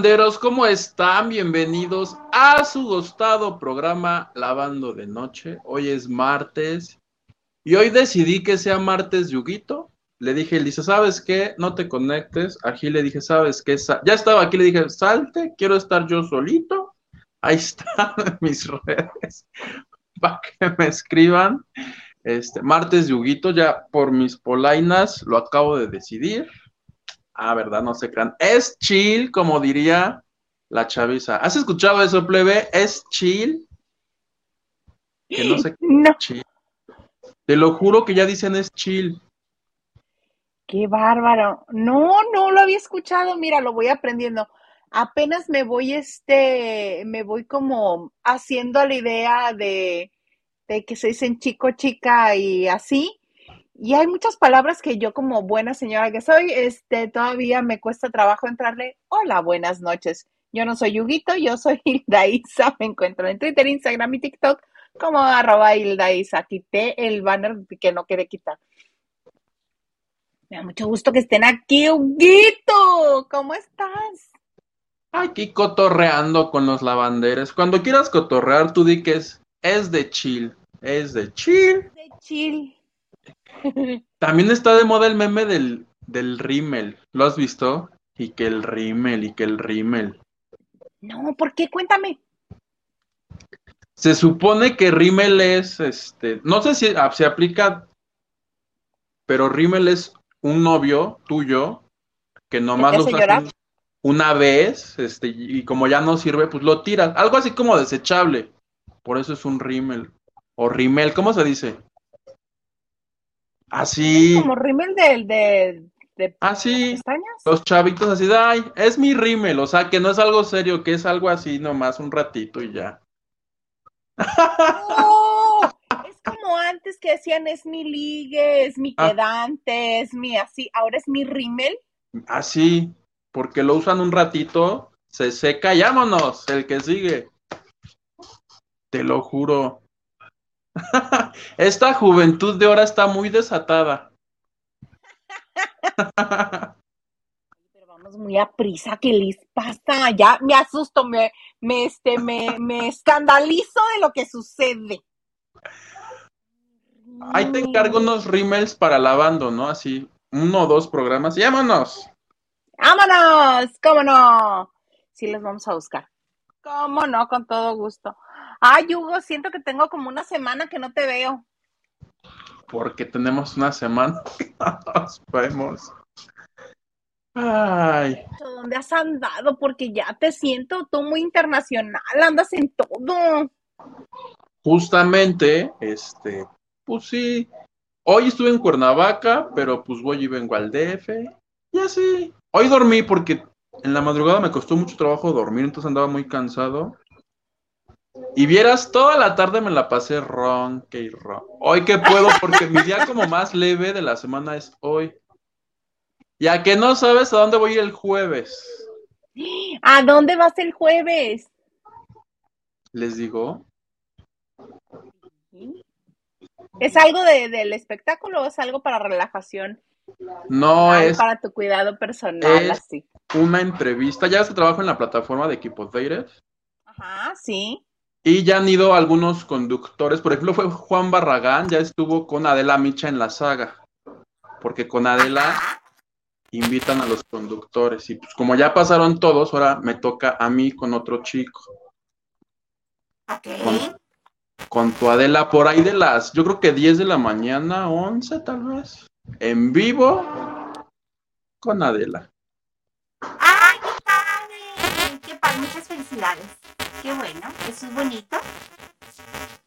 lavanderos, ¿cómo están? Bienvenidos a su gustado programa Lavando de Noche. Hoy es martes y hoy decidí que sea martes Yuguito. Le dije, dice, ¿sabes qué? No te conectes. Aquí le dije, ¿sabes qué? Ya estaba aquí, le dije, salte, quiero estar yo solito. Ahí están mis redes para que me escriban. Este, martes Yuguito, ya por mis polainas lo acabo de decidir. Ah, ¿verdad? No se crean. Es chill, como diría la chaviza. ¿Has escuchado eso, plebe? Es chill. Que no sé No. chill. Te lo juro que ya dicen es chill. Qué bárbaro. No, no lo había escuchado. Mira, lo voy aprendiendo. Apenas me voy, este, me voy como haciendo la idea de, de que se dicen chico, chica y así. Y hay muchas palabras que yo como buena señora que soy, este, todavía me cuesta trabajo entrarle. Hola, buenas noches. Yo no soy Yuguito, yo soy Hilda Isa. Me encuentro en Twitter, Instagram y TikTok como arroba Hilda Isa. Quité el banner que no quería quitar. Me da mucho gusto que estén aquí, Huguito. ¿Cómo estás? Aquí cotorreando con los lavanderes. Cuando quieras cotorrear, tú di que es, es de chill. Es de chill. De chill. También está de moda el meme del, del rímel. ¿Lo has visto? Y que el rímel, y que el rímel. No, ¿por qué? Cuéntame. Se supone que rímel es, este, no sé si ah, se aplica, pero rímel es un novio tuyo que nomás lo usas un- una vez, este, y como ya no sirve, pues lo tiras. Algo así como desechable. Por eso es un rímel. O rímel, ¿cómo se dice? Así, Como rímel de, de, de así. pestañas. Los chavitos así de, ay, es mi rímel, o sea, que no es algo serio, que es algo así nomás un ratito y ya. ¡Oh! Es como antes que decían es mi ligue, es mi Ah. quedante, es mi así. Ahora es mi rímel. Así, porque lo usan un ratito, se seca, y vámonos, el que sigue. Te lo juro. Esta juventud de ahora está muy desatada. Pero vamos muy a prisa, ¿qué les pasa? Ya me asusto, me, me, este, me, me escandalizo de lo que sucede. Ahí te encargo unos rímels para lavando, ¿no? Así, uno o dos programas, y vámonos. ¡Vámonos! ¿Cómo no? Sí, los vamos a buscar. ¿Cómo no? Con todo gusto. Ay, Hugo, siento que tengo como una semana que no te veo. porque tenemos una semana que no nos vemos. Ay, ¿Dónde has andado? Porque ya te siento tú muy internacional, andas en todo. justamente, este, pues sí, hoy estuve en Cuernavaca, pero pues voy y vengo al DF, y así. Hoy dormí porque en la madrugada me costó mucho trabajo dormir, entonces andaba muy cansado. Y vieras, toda la tarde me la pasé ronque y ron. Hoy que puedo, porque mi día como más leve de la semana es hoy. Ya que no sabes a dónde voy el jueves. ¿A dónde vas el jueves? Les digo, ¿Es algo de, del espectáculo o es algo para relajación? no Ay, es para tu cuidado personal, es- así. una entrevista. Ya se trabaja en la plataforma de Equipos de Aires. Ajá, sí. Y ya han ido algunos conductores. Por ejemplo, fue Juan Barragán, ya estuvo con Adela Micha en la saga. Porque con Adela invitan a los conductores. Y pues como ya pasaron todos, ahora me toca a mí con otro chico. Con, con tu Adela por ahí de las, yo creo que 10 de la mañana, 11 tal vez. En vivo con Adela. ¡Ay, qué padre! ¡Qué padre! Muchas felicidades. Qué bueno, eso es bonito.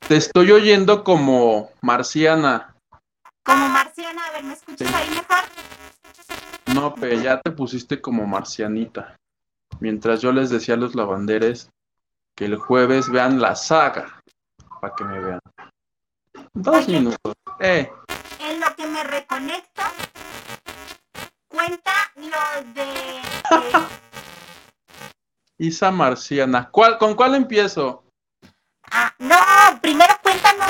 Te estoy oyendo como marciana. Como Marciana, a ver, ¿me escuchas Sí. ahí mejor? No, pero ya te pusiste como marcianita. Mientras yo les decía a los lavanderes que el jueves vean la saga. Para que me vean. Dos minutos. Eh, En lo que me reconecto, cuenta lo de... de- Isa Marciana. ¿Cuál, ¿Con cuál empiezo? Ah, no, primero cuéntanos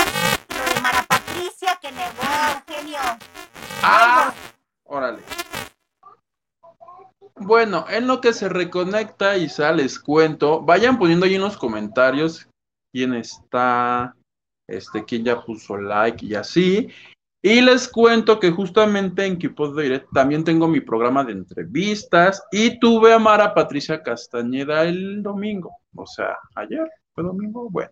de Mara Patricia que negó a Eugenio. ¡Ah! Órale. Bueno, en lo que se reconecta y les cuento, vayan poniendo ahí en los comentarios quién está, este, quién ya puso like y así. Y les cuento que justamente en Kipos Direct también tengo mi programa de entrevistas y tuve a Mara Patricia Castañeda el domingo, o sea, ayer fue domingo, bueno.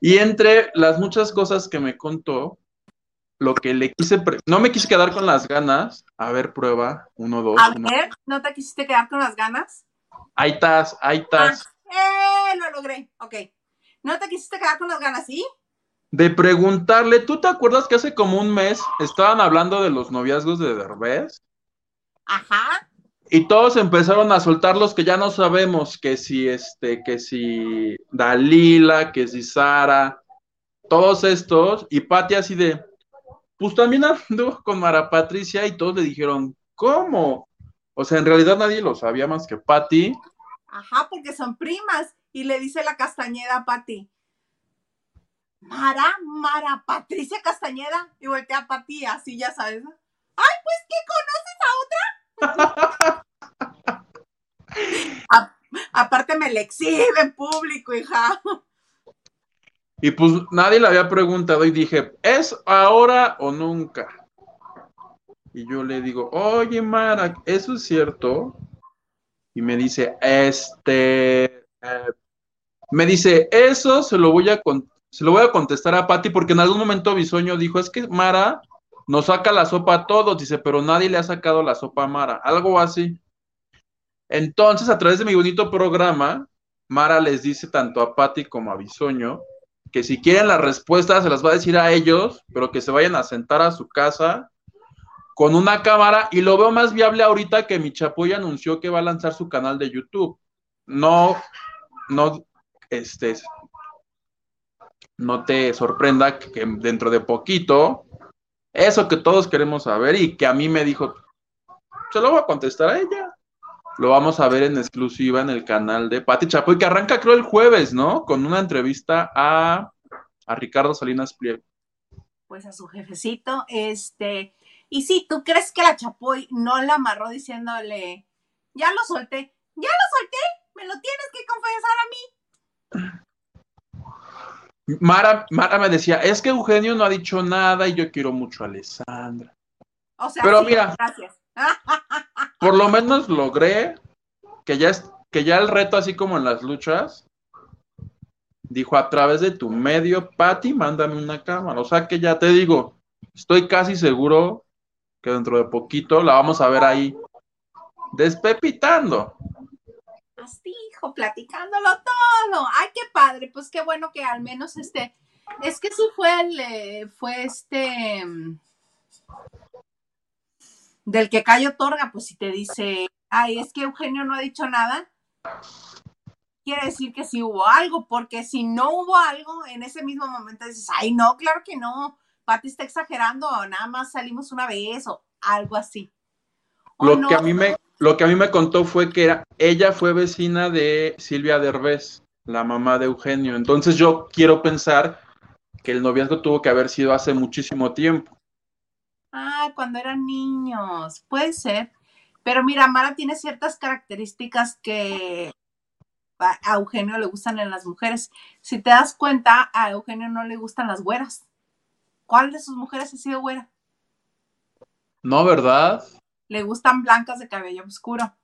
Y entre las muchas cosas que me contó, lo que le quise, no me quise quedar con las ganas. A ver, prueba, uno, dos. A ver, ¿no te quisiste quedar con las ganas? Ahí estás, ahí estás. Ah, ¡Eh! Lo logré, ok. ¿No te quisiste quedar con las ganas, sí? De preguntarle, ¿tú te acuerdas que hace como un mes estaban hablando de los noviazgos de Derbez? Ajá. Y todos empezaron a soltar los que ya no sabemos, que si este, que si Dalila, que si Sara, todos estos, y Pati así de, pues también ando con Mara Patricia y todos le dijeron, ¿cómo? O sea, en realidad nadie lo sabía más que Patti. Ajá, porque son primas. Y le dice la Castañeda a Patti, Mara, Mara, Patricia Castañeda. Y voltea a Patti, así ya sabes. Ay, pues, ¿qué conoces a otra? aparte me le exhibe en público, hija. Y pues nadie le había preguntado y dije, ¿es ahora o nunca? Y yo le digo, oye Mara, ¿eso es cierto? Y me dice, este, eh, me dice, eso se lo voy a se lo voy a contestar a Patti porque en algún momento Bisoño dijo, es que Mara nos saca la sopa a todos, dice, pero nadie le ha sacado la sopa a Mara, algo así. Entonces, a través de mi bonito programa, Mara les dice tanto a Patti como a Bisoño que si quieren las respuestas se las va a decir a ellos, pero que se vayan a sentar a su casa con una cámara y lo veo más viable ahorita que mi chapoy anunció que va a lanzar su canal de YouTube. No, no, este, no te sorprenda que dentro de poquito, eso que todos queremos saber y que a mí me dijo, se lo voy a contestar a ella. Lo vamos a ver en exclusiva en el canal de Pati Chapoy, que arranca creo el jueves, ¿no? Con una entrevista a, a Ricardo Salinas Pliego. Pues a su jefecito, este, y sí, ¿tú crees que la Chapoy no la amarró diciéndole, ya lo solté, ya lo solté, me lo tienes que confesar a mí? Mara, Mara me decía, es que Eugenio no ha dicho nada y yo quiero mucho a Alessandra. O sea, Pero mira, gracias. Por lo menos logré que ya, es, que ya el reto, así como en las luchas, dijo a través de tu medio, Patti, mándame una cámara. O sea que ya te digo, estoy casi seguro que dentro de poquito la vamos a ver ahí despepitando. Así, hijo, platicándolo todo. Ay, qué padre. Pues qué bueno que al menos este, es que sí fue el, eh, fue este, del que Cayo otorga, pues si te dice, ay, es que Eugenio no ha dicho nada, quiere decir que sí hubo algo, porque si no hubo algo, en ese mismo momento dices, ay, no, claro que no, Pati está exagerando, nada más salimos una vez o algo así. lo, que a mí me, lo que a mí me contó fue que era, ella fue vecina de Silvia Derbez, la mamá de Eugenio. Entonces yo quiero pensar que el noviazgo tuvo que haber sido hace muchísimo tiempo. Ah, cuando eran niños, puede ser. Pero mira, Mara tiene ciertas características que a Eugenio le gustan en las mujeres. Si te das cuenta, a Eugenio no le gustan las güeras. ¿Cuál de sus mujeres ha sido güera? No, ¿verdad? Le gustan blancas de cabello oscuro.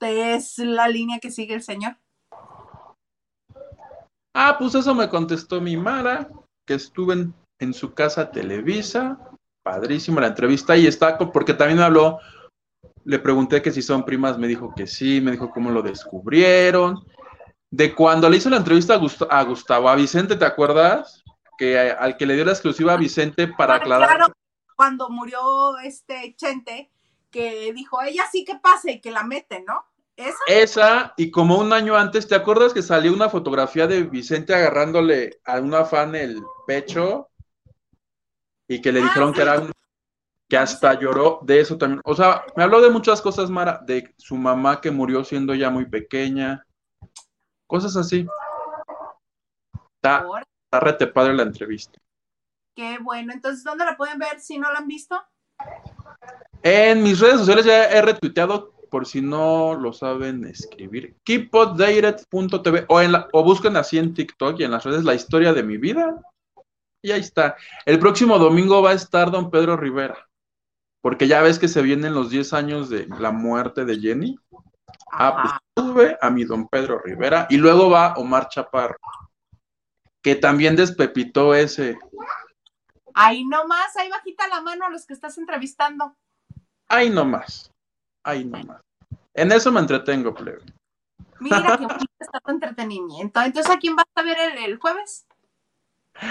Es la línea que sigue el señor. Ah, pues eso me contestó mi Mara, que estuve en, en su casa Televisa padrísimo la entrevista y está, porque también me habló, le pregunté que si son primas, me dijo que sí, me dijo cómo lo descubrieron. De cuando le hizo la entrevista a, Gustavo, a Vicente, ¿te acuerdas? Que al que le dio la exclusiva a Vicente para aclarar. Claro, cuando murió este Chente, que dijo, ella sí que pase y que la mete, ¿no? ¿Esa? Esa, y como un año antes, ¿te acuerdas que salió una fotografía de Vicente agarrándole a una fan el pecho? y que le ah, dijeron que era un, que hasta lloró de eso también. O sea, me habló de muchas cosas, Mara, de su mamá que murió siendo ya muy pequeña, cosas así. Está, está rete padre la entrevista. Qué bueno. Entonces, ¿dónde la pueden ver si no la han visto? En mis redes sociales ya he retuiteado por si no lo saben escribir, keepupdated.tv o, en la, o busquen así en TikTok y en las redes la historia de mi vida. Y ahí está. El próximo domingo va a estar don Pedro Rivera, porque ya ves que se vienen los 10 años de la muerte de Jenny. Ah, pues tuve a mi don Pedro Rivera y luego va Omar Chaparro, que también despepitó ese. Ahí nomás, ahí bajita la mano a los que estás entrevistando. Ahí nomás, ahí nomás. En eso me entretengo, plebe. Mira qué bonito está tu entretenimiento. Entonces, ¿a quién vas a ver el, el jueves?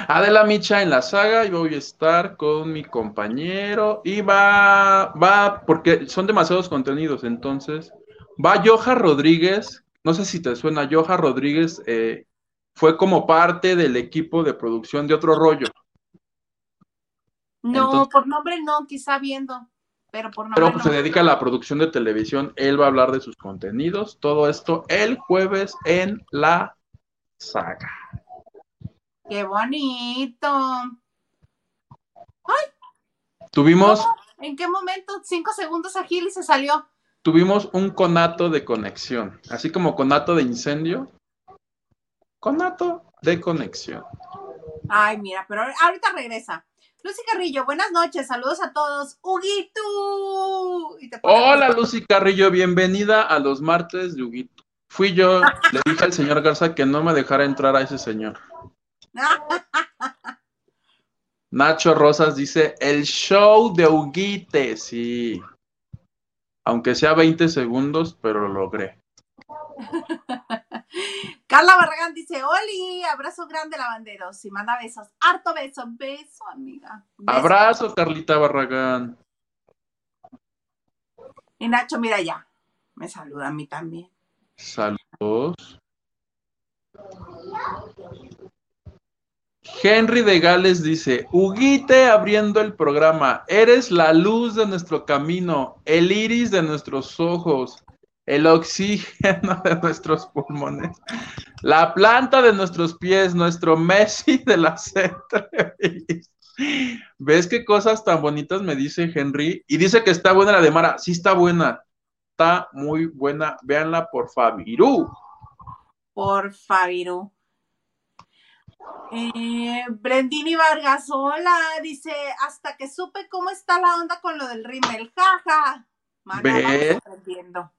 Adela Micha en la saga y voy a estar con mi compañero y va, va, porque son demasiados contenidos, entonces va Joja Rodríguez, no sé si te suena, Joja Rodríguez eh, fue como parte del equipo de producción de otro rollo. No, Entonces, por nombre no, quizá viendo, pero por nombre Pero pues, no. se dedica a la producción de televisión, él va a hablar de sus contenidos, todo esto el jueves en la saga. ¡Qué bonito! Tuvimos, ¿Cómo? ¿En qué momento? Cinco segundos a Gil y se salió. tuvimos un conato de conexión, así como conato de incendio, conato de conexión. Ay, mira, pero ahorita regresa. Lucy Carrillo, buenas noches, saludos a todos. ¡Huguito! Y te pone- Hola Lucy Carrillo, bienvenida a los martes de Huguito. Fui yo, le dije al señor Garza que no me dejara entrar a ese señor. Nacho Rosas dice, el show de Huguite, sí. Aunque sea 20 segundos, pero lo logré. Carla Barragán dice, Oli, abrazo grande lavanderos y manda besos. Harto beso, beso, amiga. Beso. Abrazo, Carlita Barragán. Y Nacho, mira ya, me saluda a mí también. Saludos. Henry de Gales dice, Huguite abriendo el programa, eres la luz de nuestro camino, el iris de nuestros ojos, el oxígeno de nuestros pulmones, la planta de nuestros pies, nuestro Messi de la entrevistas. ¿Ves qué cosas tan bonitas me dice Henry? Y dice que está buena la de Mara. Sí está buena. Está muy buena. Véanla por Fabiru. Por Fabiru. Eh, Brendini Vargas, hola, dice, hasta que supe cómo está la onda con lo del rímel, jaja. Mana, Ve. vamos aprendiendo.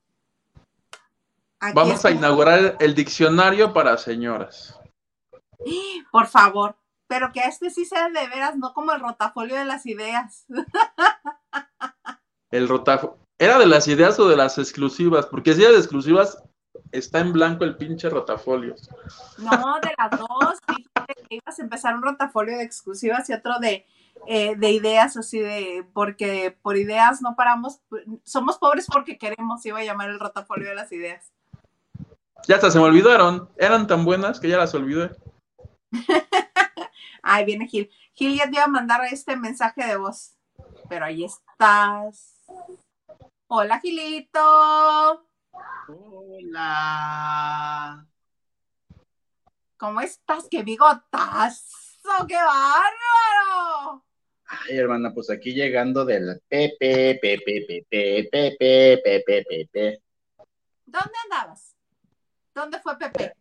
Aquí Vamos a inaugurar el diccionario para señoras. Por favor, pero que este sí sea de veras, no como el rotafolio de las ideas. El rotafo. ¿Era de las ideas o de las exclusivas? Porque si era de exclusivas, está en blanco el pinche rotafolio. No, de las dos. Fíjate que ibas a empezar un rotafolio de exclusivas y otro de, eh, de ideas, así de, porque por ideas no paramos, somos pobres porque queremos, iba a llamar el rotafolio de las ideas. Ya hasta se me olvidaron. Eran tan buenas que ya las olvidé. Ay, viene Gil. Gil ya te iba a mandar este mensaje de voz, pero ahí estás. Hola, Gilito. Hola. ¿Cómo estás? ¡Qué bigotazo! ¡Qué bárbaro! Ay, hermana, pues aquí llegando del Pepe, Pepe, Pepe, Pepe, Pepe, Pepe. ¿Dónde andabas? ¿Dónde fue Pepe?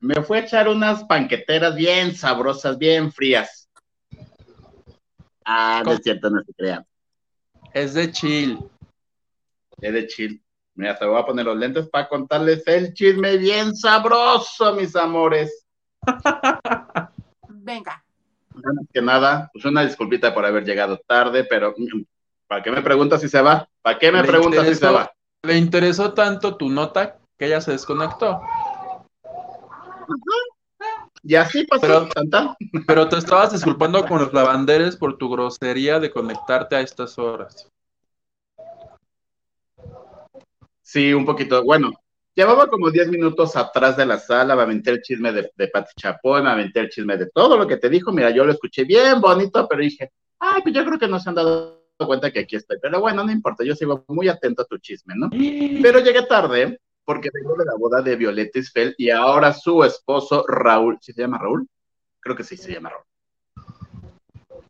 Me fue a echar unas panqueteras bien sabrosas, bien frías. Ah, no es cierto, no se crean. Es de chill. Es de chill. Mira, te voy a poner los lentes para contarles el chisme bien sabroso, mis amores. Venga. Antes que nada, pues una disculpita por haber llegado tarde, pero mm, ¿para qué me preguntas si se va? ¿Para qué me Le preguntas si se va? Le interesó tanto tu nota que ella se desconectó. Y así pasó, Pero- tanta. Pero te estabas disculpando con los lavanderes por tu grosería de conectarte a estas horas. Sí, un poquito. Bueno, llevaba como 10 minutos atrás de la sala, me aventé el chisme de, de Pati Chapoy, me aventé el chisme de todo lo que te dijo. Mira, yo lo escuché bien bonito, pero dije, ay, pues yo creo que no se han dado cuenta que aquí estoy. Pero bueno, no importa, yo sigo muy atento a tu chisme, ¿no? Pero llegué tarde porque vengo de la boda de Violeta Isfel y ahora su esposo Raúl, ¿sí se llama Raúl? Creo que sí se llama Raúl.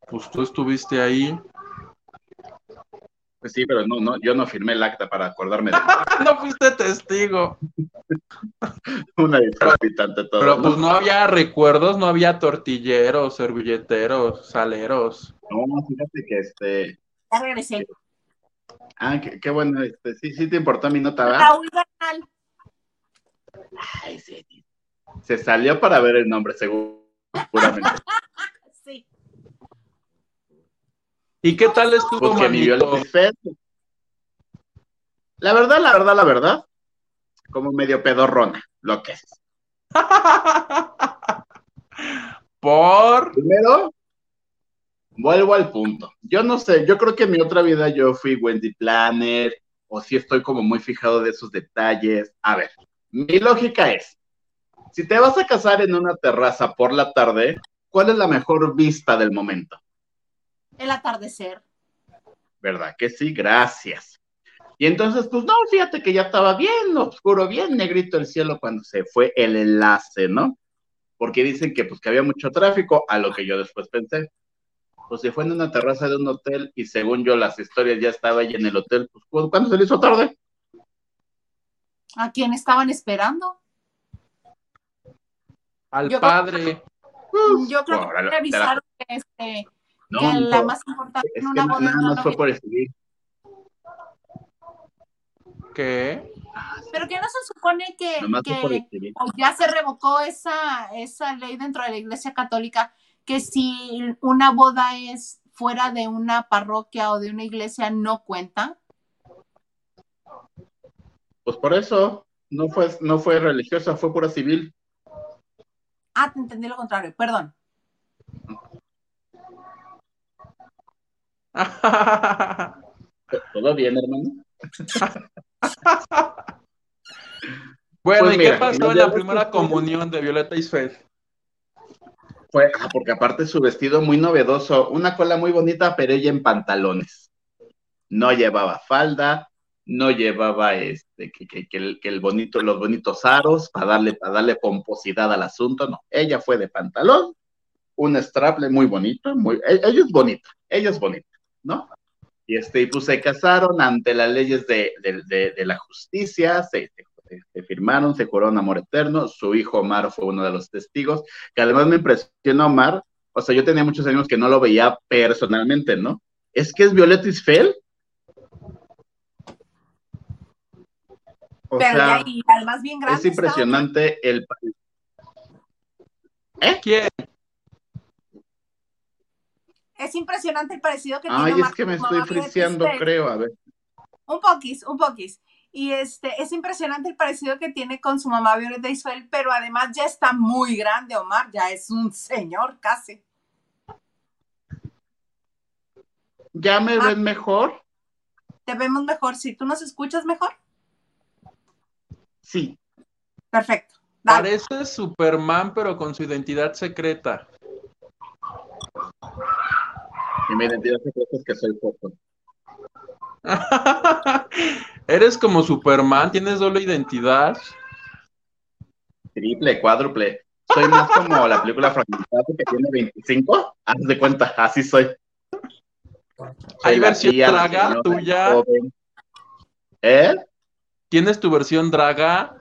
Pues tú estuviste ahí. Pues sí, pero no, no, yo no firmé el acta para acordarme de no fuiste testigo. una disculpita ante todo. Pero pues no había recuerdos, no había tortilleros, servilleteros, saleros. No, fíjate que este, Ya regresé. ah, qué, qué bueno, este, sí, sí te importó mi nota, ¿verdad? Raúl Bernal. Ay, sí. Se salió para ver el nombre, seguramente. Sí. ¿Y qué tal estuvo, Pues Isfel. La verdad, la verdad, la verdad, como medio pedorrona, lo que es. Por. Primero, vuelvo al punto. Yo no sé, yo creo que en mi otra vida yo fui Wendy Planner, o si estoy como muy fijado de esos detalles. A ver, mi lógica es, si te vas a casar en una terraza por la tarde, ¿cuál es la mejor vista del momento? El atardecer. ¿Verdad que sí? Gracias. Y entonces, pues no, fíjate que ya estaba bien oscuro, bien negrito el cielo cuando se fue el enlace, ¿no? Porque dicen que pues que había mucho tráfico, a lo que yo después pensé. Pues se fue en una terraza de un hotel y según yo las historias ya estaba ahí en el hotel, pues ¿cu- ¿cuándo se le hizo tarde? ¿A quién estaban esperando? Al Yo padre. Pues, Yo creo que revisaron que, este, No, que la mijo, más importante es en que una na- boda nada la más fue por el civil. ¿Qué? Pero que no se supone que, que o ya se revocó esa, esa ley dentro de la iglesia católica que si una boda es fuera de una parroquia o de una iglesia no cuenta. Pues por eso, no fue, no fue religiosa, fue pura civil. Ah, te entendí lo contrario, perdón. ¿Todo bien, hermano? bueno, Pues ¿y mira, qué pasó en la primera comunión de Violeta Isfel? Fue, ah, porque aparte su vestido muy novedoso, una cola muy bonita, pero ella en pantalones. No llevaba falda, no llevaba este, que, que- que el, que el bonito, los bonitos aros para darle, para darle pomposidad al asunto, no. Ella fue de pantalón, un straple muy bonito, muy, e- ella es bonita, ella es bonita, ¿no? Y este, y pues se casaron ante las leyes de, de- de- de la justicia, se, se- se firmaron, se juraron amor eterno, su hijo Omar fue uno de los testigos, que además me impresionó Omar, o sea, yo tenía muchos años que no lo veía personalmente, ¿no? Es que es Violeta Isfel. O Pero sea, y además bien grande. es impresionante el... ¿Quién? estaba. Es impresionante el parecido que Ay, tiene es Omar que me estoy friseando, creo, a ver. Un poquis, un poquis. Y este, es impresionante el parecido que tiene con su mamá Violeta Isfel, pero además ya está muy grande, Omar, ya es un señor casi. ¿Ya me Ah. ven mejor? Te vemos mejor, si tú nos escuchas mejor. Sí. Perfecto. Dale. Parece Superman, pero con su identidad secreta. Y mi identidad secreta es que soy foto. Eres como Superman, tienes doble identidad. Triple, cuádruple. Soy más como la película fragmentada que tiene 25. Haz de cuenta, así soy. Hay Soy versión tía, draga señora, tuya. joven. ¿Eh? ¿Tienes tu versión draga?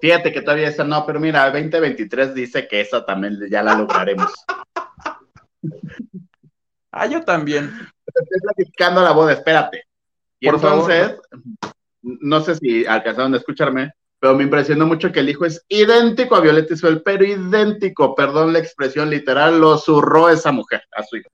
Fíjate que todavía esa no, pero mira, 2023 dice que esa también ya la lograremos. Ah, yo también. Estoy platicando la boda, espérate. Y Por entonces, no sé si alcanzaron a escucharme, pero me impresionó mucho que el hijo es idéntico a Violeta Isfel, pero idéntico, perdón la expresión literal, lo zurró esa mujer a su hijo.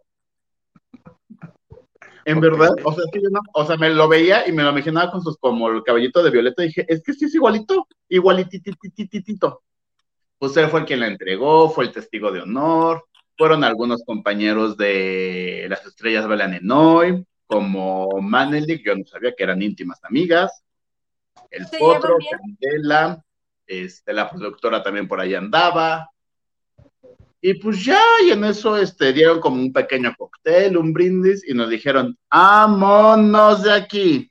En verdad, o sea, es que yo no, o sea, me lo veía y me lo imaginaba con sus, como el cabellito de Violeta, y dije, es que sí es igualito, igualititititito. Pues él fue quien la entregó, fue el testigo de honor, fueron algunos compañeros de las estrellas bailan en hoy, como Manelik, yo no sabía que eran íntimas amigas, el ¿Se Potro? Candela, este, la productora también por ahí andaba, y pues ya, y en eso este, dieron como un pequeño cóctel, un brindis, y nos dijeron, ¡vámonos de aquí!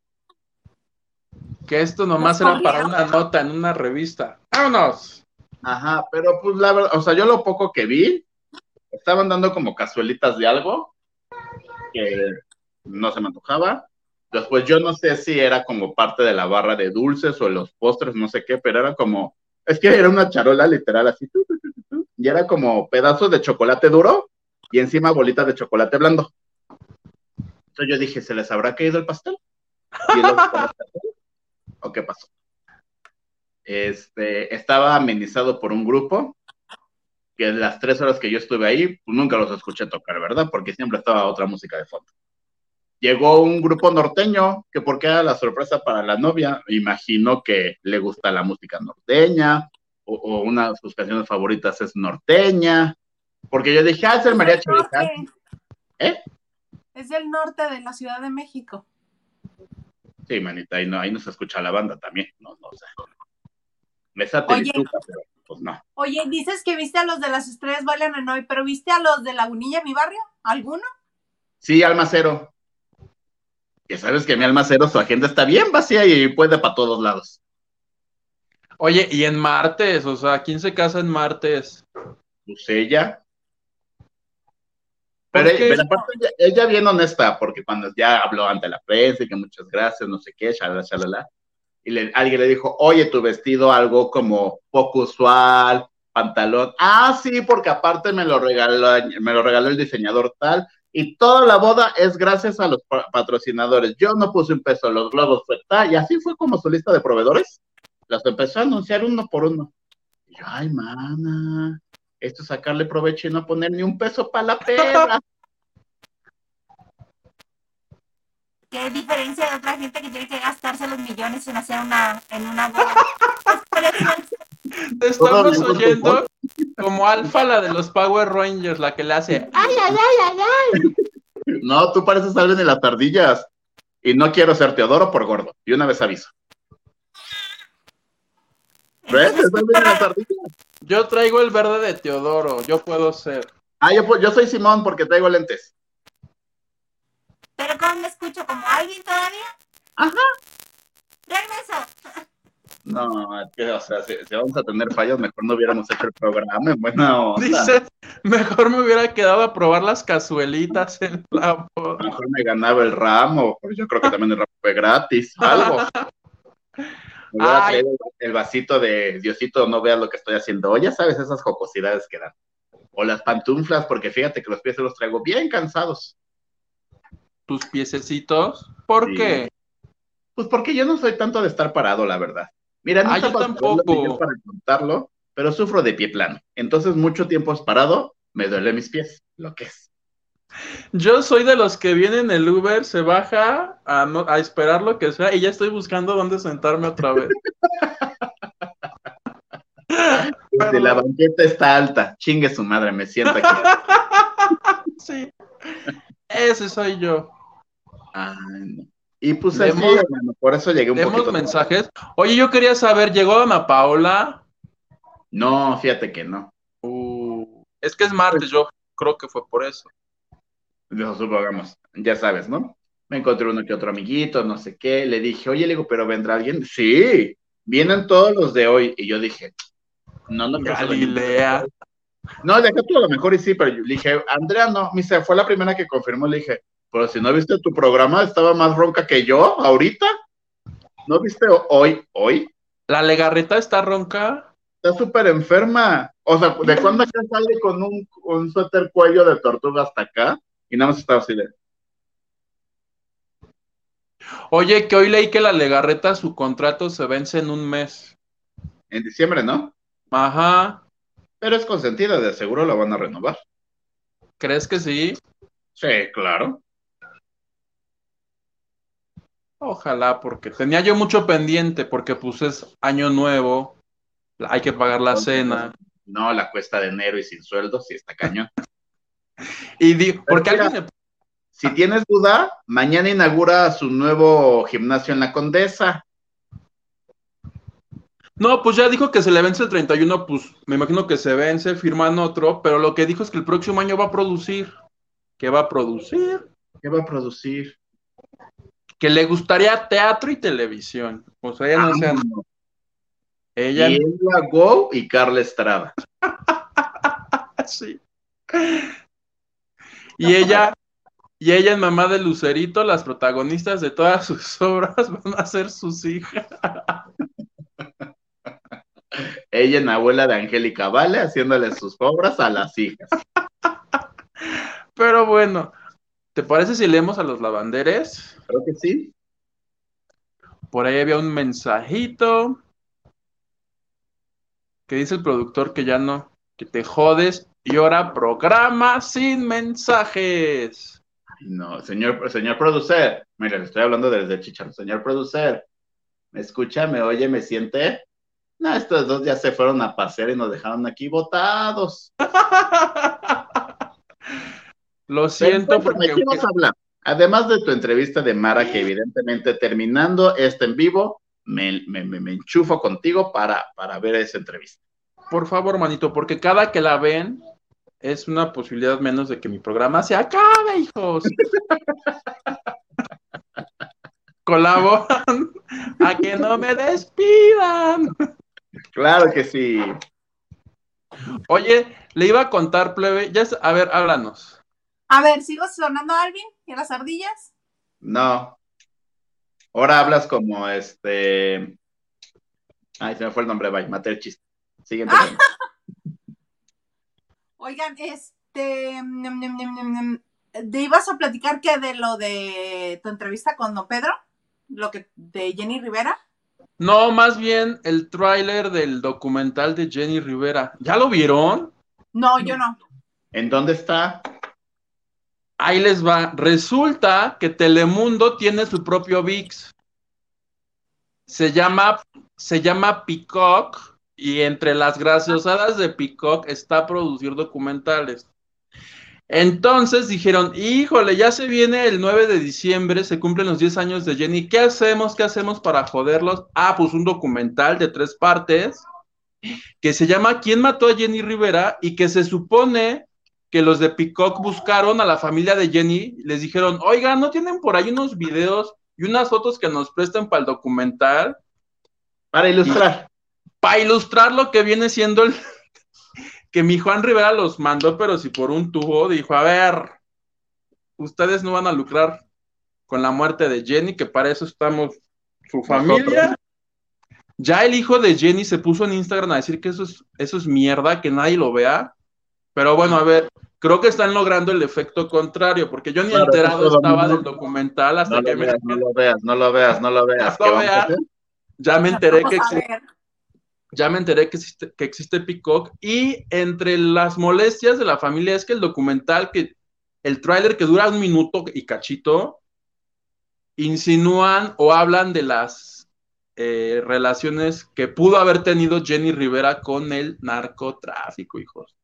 Que esto nomás era para una nota en una revista. ¡Vámonos! Ajá, pero pues la verdad, o sea, yo lo poco que vi, estaban dando como cazuelitas de algo, que no se me antojaba. Después yo no sé si era como parte de la barra de dulces o los postres, no sé qué, pero era como, es que era una charola literal así, y era como pedazos de chocolate duro y encima bolitas de chocolate blando. Entonces yo dije, ¿se les habrá caído el pastel? ¿O qué pasó? Este, estaba amenizado por un grupo que las tres horas que yo estuve ahí, pues nunca los escuché tocar, ¿verdad? Porque siempre estaba otra música de fondo. Llegó un grupo norteño, que porque era la sorpresa para la novia, imagino que le gusta la música norteña, o, o una de sus canciones favoritas es norteña, porque yo dije, ah, es el mariachi. ¿Eh? Es del norte de la Ciudad de México. Sí, manita, ahí no, ahí no se escucha la banda también, no, no, o sea, me satelituca, pero pues no. Oye, dices que viste a los de las estrellas bailan en hoy, pero ¿viste a los de Lagunilla, mi barrio? ¿Alguno? Sí, Almacero. Ya sabes que mi Almacero, su agenda está bien vacía y puede para todos lados. Oye, y en martes, o sea, ¿quién se casa en martes? Pues ella. ¿Por Pero, aparte ella, ella bien honesta, porque cuando ya habló ante la prensa y que muchas gracias, no sé qué, shalala, shalala, y le- alguien le dijo, oye, tu vestido algo como poco usual, pantalón. Ah, sí, porque aparte me lo regaló, me lo regaló el diseñador tal, y toda la boda es gracias a los pa- patrocinadores. Yo no puse un peso, los globos fue tal, y así fue como su lista de proveedores. Las empezó a anunciar uno por uno. Y yo, ay, mana, esto es sacarle provecho y no poner ni un peso para la peda. Qué diferencia de otra gente que tiene que gastarse los millones en hacer una, en una boda. Te estamos oyendo como Alfa, la de los Power Rangers, la que le hace. ¡Ay, ay, ay, ay, ay! No, tú pareces Alvin en las tardillas. Y no quiero ser Teodoro por gordo. Y una vez aviso. ¿Ves? Es en las ardillas. Yo traigo el verde de Teodoro, yo puedo ser. Ah, yo, yo soy Simón porque traigo lentes. pero ¿cómo me escucho? ¿Como alguien todavía? Ajá. Regreso. No, que, o sea, si, si vamos a tener fallas, mejor no hubiéramos hecho el programa en buena onda. Dice, mejor me hubiera quedado a probar las cazuelitas en la boda. Mejor me ganaba el ramo, porque yo creo que también el ramo fue gratis, algo. Me hubiera Ay. traído el vasito de Diosito, no veas lo que estoy haciendo. O ya sabes esas jocosidades que dan. O las pantuflas, porque fíjate que los pies se los traigo bien cansados. Tus piececitos. ¿Por Sí. qué? Pues porque yo no soy tanto de estar parado, la verdad. Mira, no Ah, yo tampoco. para contarlo, pero sufro de pie plano. Entonces, mucho tiempo es parado, me duele mis pies, lo que es. Yo soy de los que viene en el Uber, se baja a, no- a esperar lo que sea y ya estoy buscando dónde sentarme otra vez. La banqueta está alta, chingue su madre, me siento aquí. Sí. Ese soy yo. Ay, no. Y pues así, hermano, por eso llegué un poquito. mensajes. Oye, yo quería saber, ¿llegó Ana Paola? No, fíjate que no. Uh, es que es martes, yo creo que fue por eso. Dijo, supongamos, ya sabes, ¿no? Me encontré uno que otro amiguito, no sé qué. Le dije, oye, le digo, ¿pero vendrá alguien? Sí, vienen todos los de hoy. Y yo dije, no, no, vengan. Galilea. No, de acá tú a lo mejor y sí, pero yo le dije, Andrea, no, me dice, fue la primera que confirmó. Le dije, pero si no viste tu programa, estaba más ronca que yo ahorita. ¿No viste hoy? ¿Hoy? La legarreta está ronca. Está súper enferma. O sea, ¿de cuándo acá sale con un, un suéter cuello de tortuga hasta acá? Y nada más estaba así de, Oye, que hoy leí que la legarreta, su contrato se vence en un mes. en diciembre, ¿no? Ajá. Pero es consentida, de seguro la van a renovar. ¿Crees que sí? Sí, claro. Ojalá, porque tenía yo mucho pendiente, porque pues es año nuevo, hay que pagar la cena. No, la cuesta de enero y sin sueldo, sí está cañón. Y di, porque mira, alguien Si tienes duda, mañana inaugura su nuevo gimnasio en la Condesa. No, pues ya dijo que se le vence el 31, pues me imagino que se vence, firman otro, pero lo que dijo es que el próximo año va a producir. ¿Qué va a producir? ¿Qué va a producir? Que le gustaría teatro y televisión. O sea, ella no sea. Vámonos. Ella Y Ella Go y Carla Estrada. sí. Y ella Y ella en Mamá de Lucerito, las protagonistas de todas sus obras van a ser sus hijas. Ella en abuela de Angélica Vale, haciéndole sus obras a las hijas. Pero bueno, ¿te parece si leemos a los lavanderes? Creo que sí. Por ahí había un mensajito que dice el productor que ya no, que te jodes y ahora programa sin mensajes. Ay, No, señor, señor producer, mira, le estoy hablando desde Chicharro. Señor producer, ¿me escucha, me oye, me siente? No, estos dos ya se fueron a pasear y nos dejaron aquí botados. Lo siento porque ¿de qué vas a hablar? Además de tu entrevista de Mara, que evidentemente terminando este en vivo, me, me- me- me enchufo contigo para, para ver esa entrevista. por favor, manito, porque cada que la ven es una posibilidad menos de que mi programa se acabe, hijos. Colaboran a que no me despidan. Claro que sí. Oye, le iba a contar, plebe. Ya es- a ver, háblanos. A ver, ¿sigo sonando a Alvin y a las ardillas? No. Ahora hablas como este. Ay, se me fue el nombre, bye, maté el chiste. Siguiente. Ah. Oigan, este, mm, mm, mm, ¿te ibas a platicar qué de lo de tu entrevista con Don Pedro? Lo que de Jenny Rivera. No, más bien el tráiler del documental de Jenny Rivera. ¿Ya lo vieron? No, yo no. ¿En dónde está? Ahí les va. Resulta que Telemundo tiene su propio VIX. Se llama, se llama Peacock y entre las graciosadas de Peacock está producir documentales. Entonces dijeron, híjole, ya se viene el 9 de diciembre, se cumplen los 10 años de Jenny. ¿Qué hacemos? ¿Qué hacemos para joderlos? Ah, pues un documental de tres partes que se llama ¿Quién mató a Jenny Rivera? y que se supone que los de Peacock buscaron a la familia de Jenny, les dijeron, oigan, ¿no tienen por ahí unos videos y unas fotos que nos presten para el documental? Para ilustrar. Para ilustrar lo que viene siendo el... que mi Juan Rivera los mandó, pero si por un tubo, dijo, a ver, ustedes no van a lucrar con la muerte de Jenny, que para eso estamos su familia. Ya el hijo de Jenny se puso en Instagram a decir que eso es, eso es mierda, que nadie lo vea. Pero bueno, a ver, creo que están logrando el efecto contrario, porque yo ni Claro, enterado estaba del documental hasta No que lo me, veas, no lo veas, no lo veas, no lo veas. No ¿Qué lo vamos a veas. ya me enteré que existe, ya me enteré que existe, que existe Peacock. Y entre las molestias de la familia es que el documental, que el tráiler que dura un minuto y cachito, insinúan o hablan de las eh, relaciones que pudo haber tenido Jenny Rivera con el narcotráfico, hijos.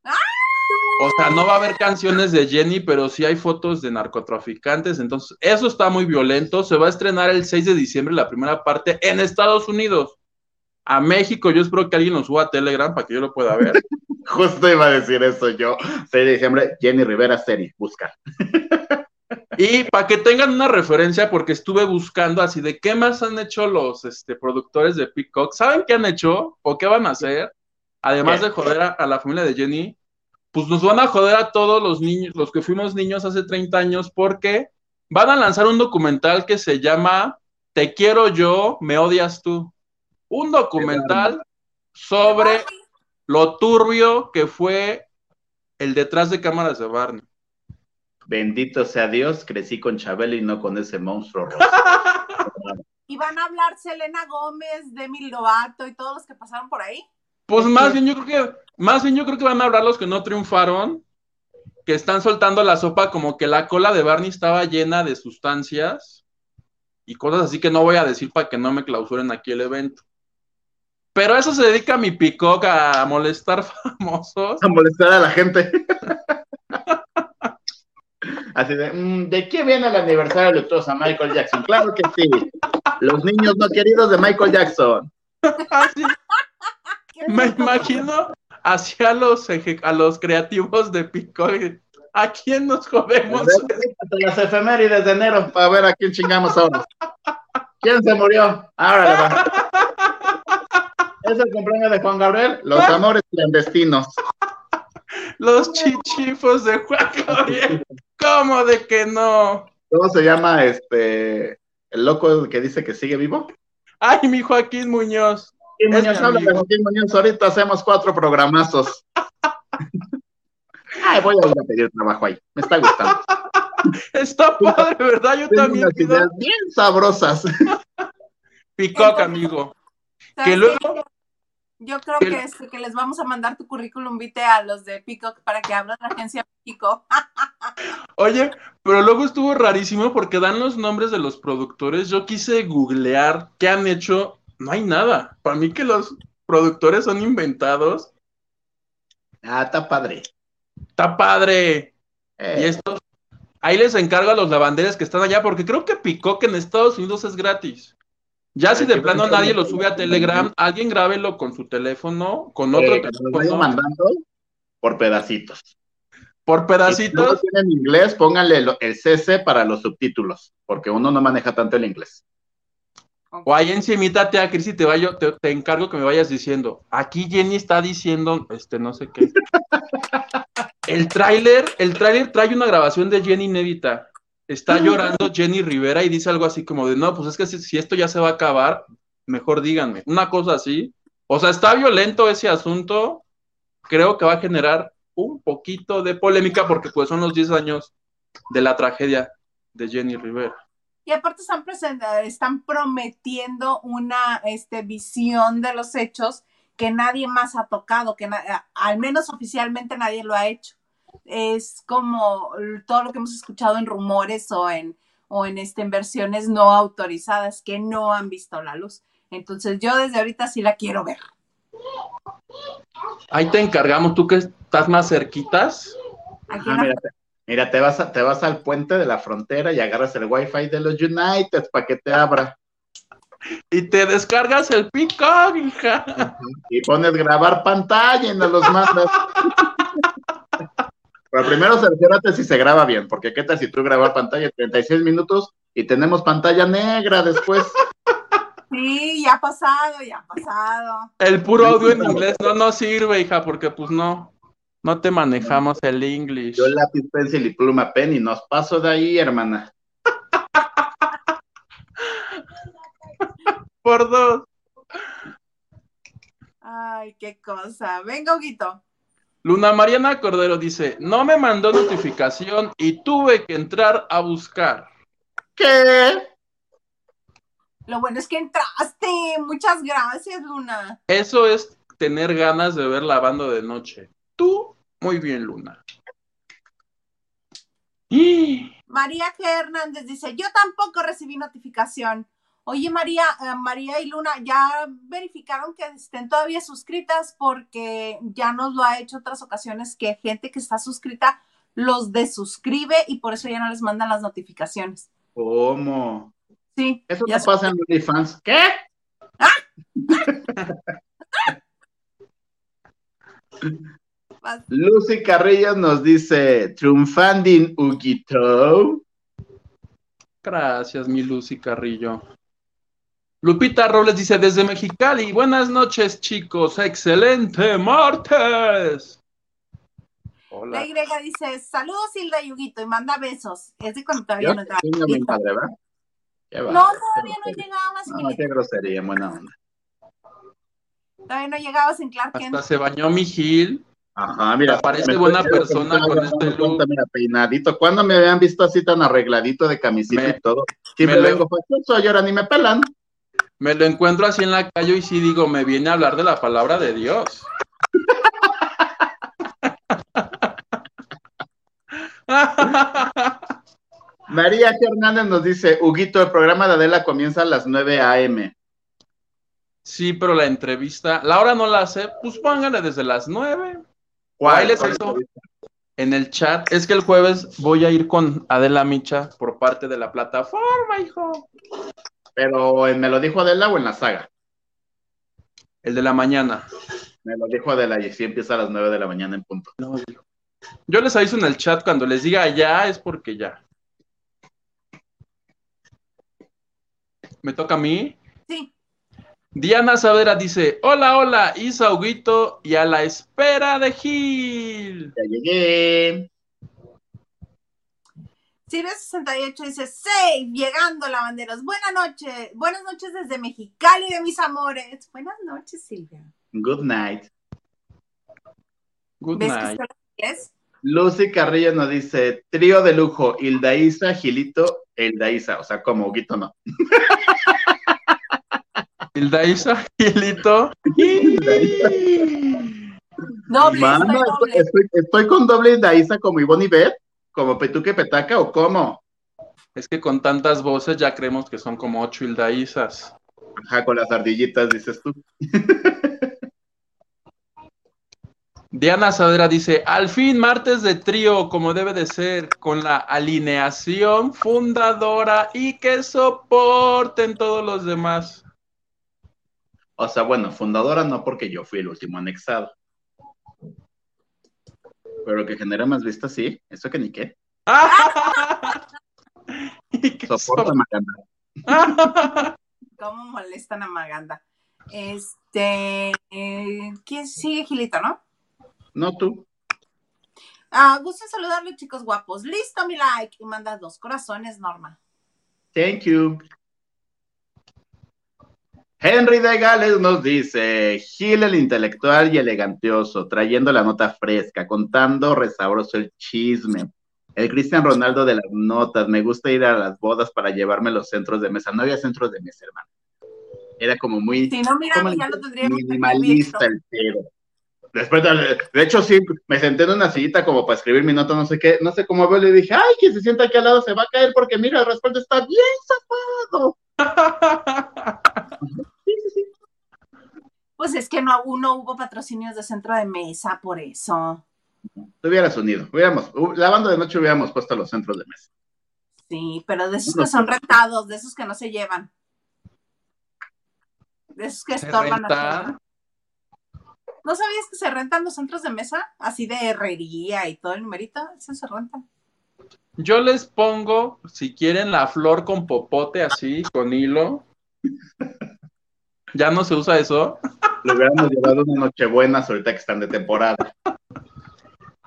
O sea, no va a haber canciones de Jenny, pero sí hay fotos de narcotraficantes. Entonces, eso está muy violento. Se va a estrenar el 6 de diciembre la primera parte en Estados Unidos. A México, yo espero que alguien nos suba a Telegram para que yo lo pueda ver. Justo iba a decir eso yo. 6 de diciembre, Jenny Rivera serie, busca. Y para que tengan una referencia, porque estuve buscando así de qué más han hecho los este, productores de Peacock. ¿Saben qué han hecho o qué van a hacer? Además ¿Qué? de joder a, a la familia de Jenny, pues nos van a joder a todos los niños, los que fuimos niños hace 30 años, porque van a lanzar un documental que se llama Te quiero yo, me odias tú. Un documental sobre lo turbio que fue el detrás de cámaras de Barney. Bendito sea Dios, crecí con Chabelo y no con ese monstruo rosa. Y van a hablar Selena Gómez, Demi Lovato y todos los que pasaron por ahí. Pues Es más que- bien yo creo que, más bien yo creo que van a hablar los que no triunfaron, que están soltando la sopa como que la cola de Barney estaba llena de sustancias y cosas así que no voy a decir para que no me clausuren aquí el evento. Pero a eso se dedica mi Peacock a molestar famosos. a molestar a la gente. Así de, mm, ¿de qué viene el aniversario luctuoso a Michael Jackson? Claro que sí. Los niños no queridos de Michael Jackson. Así, ¿Qué me imagino hacia los, eje- a los creativos de Peacock. ¿A quién nos jodemos? Hasta las efemérides de enero para ver a quién chingamos ahora. ¿Quién se murió? Ahora va. ¿Es el cumpleaños de Juan Gabriel? Los amores clandestinos. Los chichifos de Juan Gabriel ¿Cómo de que no? ¿Cómo se llama este el loco que dice que sigue vivo? Ay, mi Joaquín Muñoz. Joaquín Es Muñoz, habla de. Joaquín Muñoz. Ahorita hacemos cuatro programazos. Ay, voy a ir a pedir trabajo ahí. Me está gustando. Está padre, ¿verdad? Yo Tengo también unas ideas bien sabrosas. Picoc, amigo. ¿Sabes Que luego? Yo creo que- este, que les vamos a mandar tu currículum vitae a los de Peacock para que abran la agencia México. oye, pero luego estuvo rarísimo porque dan los nombres de los productores. Yo quise googlear qué han hecho. No hay nada. Para mí que los productores son inventados. Ah, está padre. Está padre. Eh, Y estos, ahí les encargo a los lavanderes que están allá, porque creo que Picoc en Estados Unidos es gratis. Ya si de plano nadie lo sube a Telegram, alguien grábelo con su teléfono, con otro eh, que nos vayan teléfono, mandando por pedacitos. por Y si no pedacitos. tienen inglés, pónganle el CC para los subtítulos, porque uno no maneja tanto el inglés. O ahí encimita, tía Cristi, te, vaya- te, te encargo que me vayas diciendo. Aquí Jenny está diciendo, este, no sé qué. El tráiler, el tráiler trae una grabación de Jenny inédita. Está llorando Jenny Rivera y dice algo así como de, no, pues es que si, si esto ya se va a acabar, mejor díganme. Una cosa así. O sea, está violento ese asunto. Creo que va a generar un poquito de polémica porque pues son los 10 años de la tragedia de Jenny Rivera. Y aparte están, están prometiendo una este, visión de los hechos que nadie más ha tocado, que al menos oficialmente nadie lo ha hecho. Es como todo lo que hemos escuchado en rumores o en, o en, este, en versiones no autorizadas que no han visto la luz. Entonces yo desde ahorita sí la quiero ver. Ahí te encargamos, tú que estás más cerquitas. Aquí la- mira, mira, te vas, a- te vas al puente de la frontera y agarras el wifi de los United para que te abra. Y te descargas el Peacock, hija. Y pones grabar pantalla y nos los mandas. Pero primero cerciórate si se graba bien, porque qué tal si tú grabar pantalla 36 minutos y tenemos pantalla negra después. Sí, ya ha pasado, ya ha pasado. El puro audio en inglés no nos sirve, hija, porque pues no, no te manejamos el English. Yo lápiz, pencil y pluma pen y nos paso de ahí, hermana. Por dos. Ay, qué cosa. Venga, Huguito. Luna Mariana Cordero dice, no me mandó notificación y tuve que entrar a buscar. ¿Qué? Lo bueno es que entraste. Muchas gracias, Luna. Eso es tener ganas de ver lavando de noche. Muy bien, Luna. ¡Y! María G. Hernández dice, yo tampoco recibí notificación. Oye, María, eh, María y Luna, ya verificaron que estén todavía suscritas porque ya nos lo ha hecho otras ocasiones que gente que está suscrita los desuscribe y por eso ya no les mandan las notificaciones. ¿Cómo? Sí, Eso ya no pasa en OnlyFans. ¿Qué? Vas- Lucy Carrillo nos dice, triunfanding Huguito. Gracias, mi Lucy Carrillo. Lupita Robles dice desde Mexicali. Buenas noches, chicos. Excelente martes. La Hola. Y dice, saludos Hilda y Huguito y manda besos. Es de cuando todavía Yo no. Qué No, todavía qué no llegabas, No, qué grosería, buena onda. Todavía no llegabas en Clark Kent. Hasta se bañó mi Gil. Ajá, mira. Parece buena persona con este look. Mira, peinadito. ¿Cuándo me habían visto así tan arregladito de camisita y todo? Si me, me vengo pues, ahora ni me pelan. Me lo encuentro así en la calle y sí digo, me viene a hablar de la palabra de Dios. María Hernández nos dice, Huguito, el programa de Adela comienza a las 9 a.m. Sí, pero la entrevista, la hora no la hace, pues póngale desde las 9. Ahí les hizo en el chat. Es que el jueves voy a ir con Adela Micha por parte de la plataforma, hijo. Pero eh, me lo dijo Adela o en la saga. El de la mañana. Me lo dijo Adela y sí empieza a las 9 de la mañana en punto. No, hijo. Yo les aviso en el chat cuando les diga ya es porque ya. ¿Me toca a mí? Diana Savera dice, hola, hola, Isa Huguito y a la espera de Gil. Ya llegué. Silvia68 dice, sí, llegando lavanderos. Buenas noches, buenas noches desde Mexicali de mis amores. Buenas noches, Silvia. Good night. Good ¿Ves que night. inglés? Lucy Carrillo nos dice, trío de lujo, Hilda Isa, Gilito, Hilda Isa, o sea, como Huguito no. Hilda Isa, Gilito. Doble, Mano, estoy estoy, doble. estoy- estoy con doble Hilda Isa como Ivonne y Beth, como Petuque Petaca o cómo. Es que con tantas voces ya creemos que son como ocho Hilda Isas. Ajá, con las ardillitas, dices tú. Diana Saavedra dice, al fin martes de trío, como debe de ser, con la alineación fundadora y que soporten todos los demás. O sea, bueno, fundadora no porque yo fui el último anexado. Pero que genera más vistas, sí. Eso que ni qué. Y que Soporta so- Maganda. ¿Cómo molestan a Maganda? Este, eh, ¿quién sigue, Gilito, no? No tú. Ah, gusto en saludarle, chicos guapos. Listo, mi like. Y manda dos corazones, Norma. Thank you. Henry de Gales nos dice, Gil el intelectual y elegantioso, trayendo la nota fresca, contando resabroso el chisme. El Cristian Ronaldo de las notas, me gusta ir a las bodas para llevarme los centros de mesa. No había centros de mesa, hermano. Era como muy Si no, mira, ¿cómo ya lo minimalista el pedo. Después, de, de hecho, sí, me senté en una sillita como para escribir mi nota, no sé qué, no sé cómo veo, le dije, ay, que se sienta aquí al lado se va a caer porque mira, el respaldo está bien zafado. Pues es que no, no hubo patrocinios de centro de mesa, por eso. Te hubieras unido, hubiéramos, hu- la banda de noche hubiéramos puesto los centros de mesa. Sí, pero de esos No que son rentados, de esos que no se llevan. De esos que estorban. a. ¿No sabías que se rentan los centros de mesa? Así de herrería y todo el numerito. Eso se renta. Yo les pongo, si quieren, la flor con popote así, con hilo. ¿Ya no se usa eso? Le hubiéramos llevado una nochebuena ahorita que están de temporada.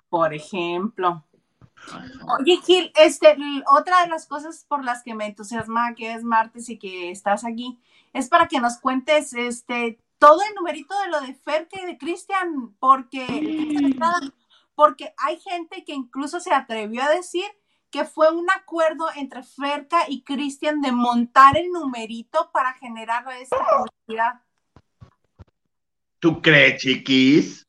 Por ejemplo. Oye, Gil, este, otra de las cosas por las que me entusiasma que es martes y que estás aquí, es para que nos cuentes este todo el numerito de lo de Ferke y de Cristian, porque, porque hay gente que incluso se atrevió a decir que fue un acuerdo entre Ferca y Cristian de montar el numerito para generar esta publicidad. ¿Tú crees, chiquis?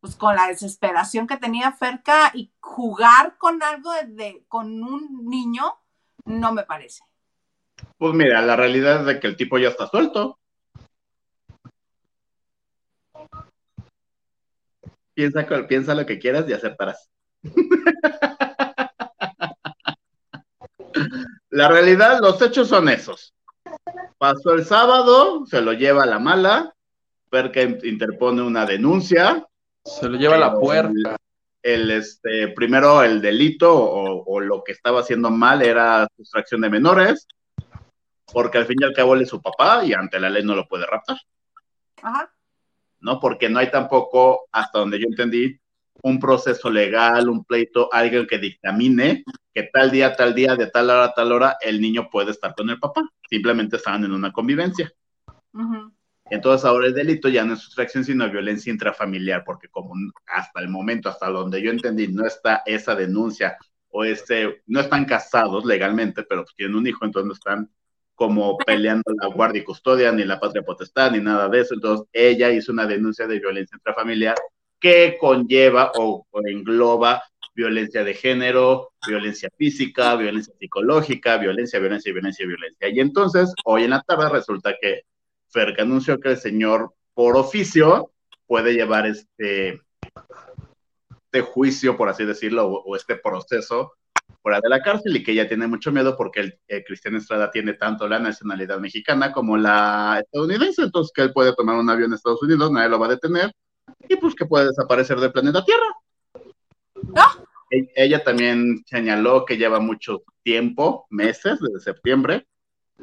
pues con la desesperación que tenía Ferca y jugar con algo de, de- con un niño, no me parece. Pues mira, la realidad es de que el tipo ya está suelto. Piensa, piensa lo que quieras y aceptarás. La realidad, los hechos son esos. Pasó el sábado, se lo lleva a la mala, Perca in- interpone una denuncia, Se lo lleva a la puerta. el este primero el delito o, o lo que estaba haciendo mal era sustracción de menores, porque al fin y al cabo él es su papá y ante la ley no lo puede raptar, Ajá. ¿no? Porque no hay tampoco, hasta donde yo entendí, un proceso legal, un pleito, alguien que dictamine que tal día, tal día, de tal hora tal hora, el niño puede estar con el papá. Simplemente estaban en una convivencia. ujú. Entonces ahora el delito ya no es sustracción, sino violencia intrafamiliar, porque como hasta el momento, hasta donde yo entendí, no está esa denuncia o este, no están casados legalmente, pero pues tienen un hijo, entonces no están como peleando la guardia y custodia, ni la patria potestad, ni nada de eso. Entonces ella hizo una denuncia de violencia intrafamiliar que conlleva o, engloba violencia de género, violencia física, violencia psicológica, violencia, violencia, violencia, violencia. Y entonces, hoy en la tarde resulta que Ferca anunció que el señor, por oficio, puede llevar este, este juicio, por así decirlo, o, este proceso fuera de la cárcel y que ella tiene mucho miedo porque el, el Cristian Estrada tiene tanto la nacionalidad mexicana como la estadounidense, entonces que él puede tomar un avión a Estados Unidos, nadie lo va a detener y pues que puede desaparecer del planeta Tierra. E- Ella también señaló que lleva mucho tiempo, meses, desde septiembre,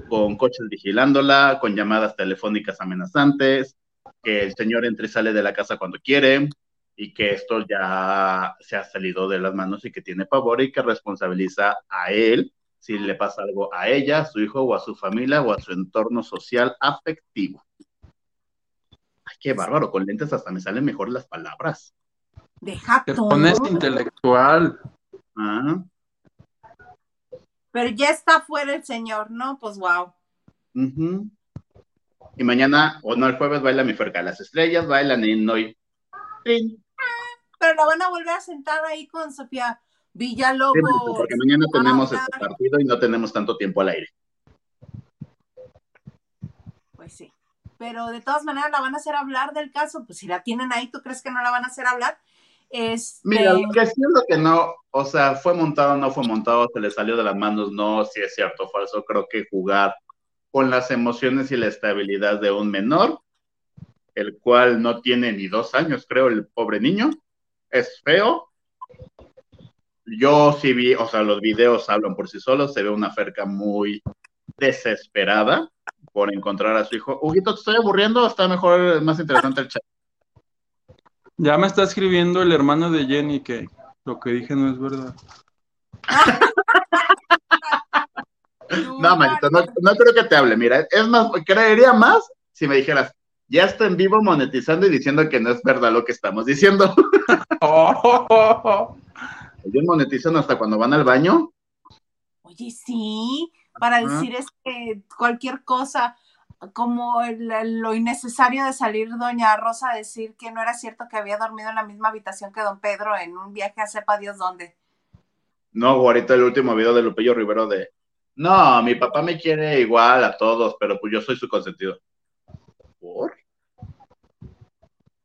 con coches vigilándola, con llamadas telefónicas amenazantes, que el señor entra y sale de la casa cuando quiere, y que esto ya se ha salido de las manos y que tiene pavor y que responsabiliza a él si le pasa algo a ella, a su hijo o a su familia o a su entorno social afectivo. Qué bárbaro, con lentes hasta me salen mejor las palabras. Deja Te todo. pones intelectual. Ah, Pero ya está fuera el señor, ¿no? Pues wow. ujú. Y mañana, o no, el jueves baila mi Ferca. Las estrellas bailan en hoy. Trin. Pero la van a volver a sentar ahí con Sofía Villalobos. Sí, porque mañana tenemos este partido y no tenemos tanto tiempo al aire. Pues sí. Pero de todas maneras la van a hacer hablar del caso. Pues si la tienen ahí, ¿tú crees que no la van a hacer hablar? Este, Mira, lo que es lo que no, o sea, fue montado, no fue montado, se le salió de las manos, no, si es cierto o falso, creo que jugar con las emociones y la estabilidad de un menor, el cual no tiene ni dos años, creo, el pobre niño, es feo. Yo sí vi, o sea, los videos hablan por sí solos, se ve una Ferca muy desesperada por encontrar a su hijo. Huguito, ¿te estoy aburriendo o está mejor, más interesante el chat? Ya me está escribiendo el hermano de Jenny que lo que dije no es verdad. No, manito, no, no creo que te hable. Mira, es más, creería más si me dijeras, ya está en vivo monetizando y diciendo que no es verdad lo que estamos diciendo. Oh, Ellos monetizan hasta cuando van al baño. Oye, sí, para decir este, cualquier cosa, como el- lo innecesario de salir doña Rosa a decir que no era cierto que había dormido en la misma habitación que don Pedro en un viaje a sepa Dios dónde. No, ahorita el último video de Lupillo Rivero de, no, mi papá me quiere igual a todos, pero pues yo soy su consentido. ¿Por?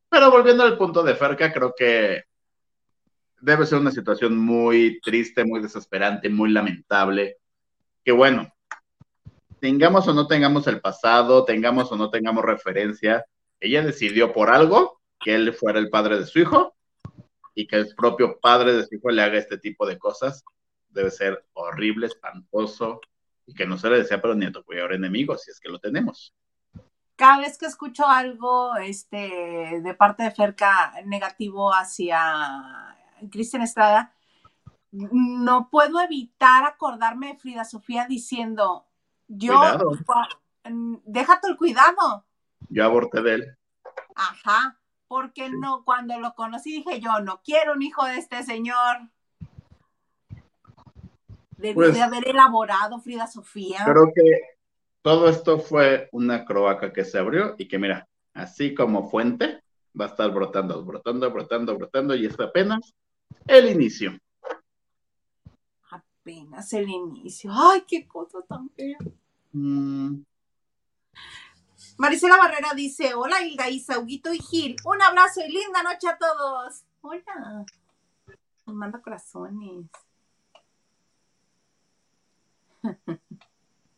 Pero volviendo al punto de Ferca, creo que debe ser una situación muy triste, muy desesperante, muy lamentable. Que bueno, tengamos o no tengamos el pasado, tengamos o no tengamos referencia, ella decidió por algo que él fuera el padre de su hijo y que el propio padre de su hijo le haga este tipo de cosas. Debe ser horrible, espantoso y que no se le desea pero ni a tu peor enemigo, si es que lo tenemos. Cada vez que escucho algo este, de parte de Ferca negativo hacia Cristian Estrada, no puedo evitar acordarme de Frida Sofía diciendo, yo, todo el cuidado, Yo aborté de él. Ajá, porque no, cuando lo conocí dije yo, no quiero un hijo de este señor. Pues- de haber elaborado Frida Sofía. Creo que todo esto fue una croaca que se abrió y que mira, así como fuente, va a estar brotando, brotando, brotando, brotando y es apenas el inicio. Apenas el inicio. Ay, qué cosa tan fea. Mm, Marisela Barrera dice, hola Hilda, Isa, Huguito y Gil. Un abrazo y linda noche a todos. Hola. Nos manda corazones.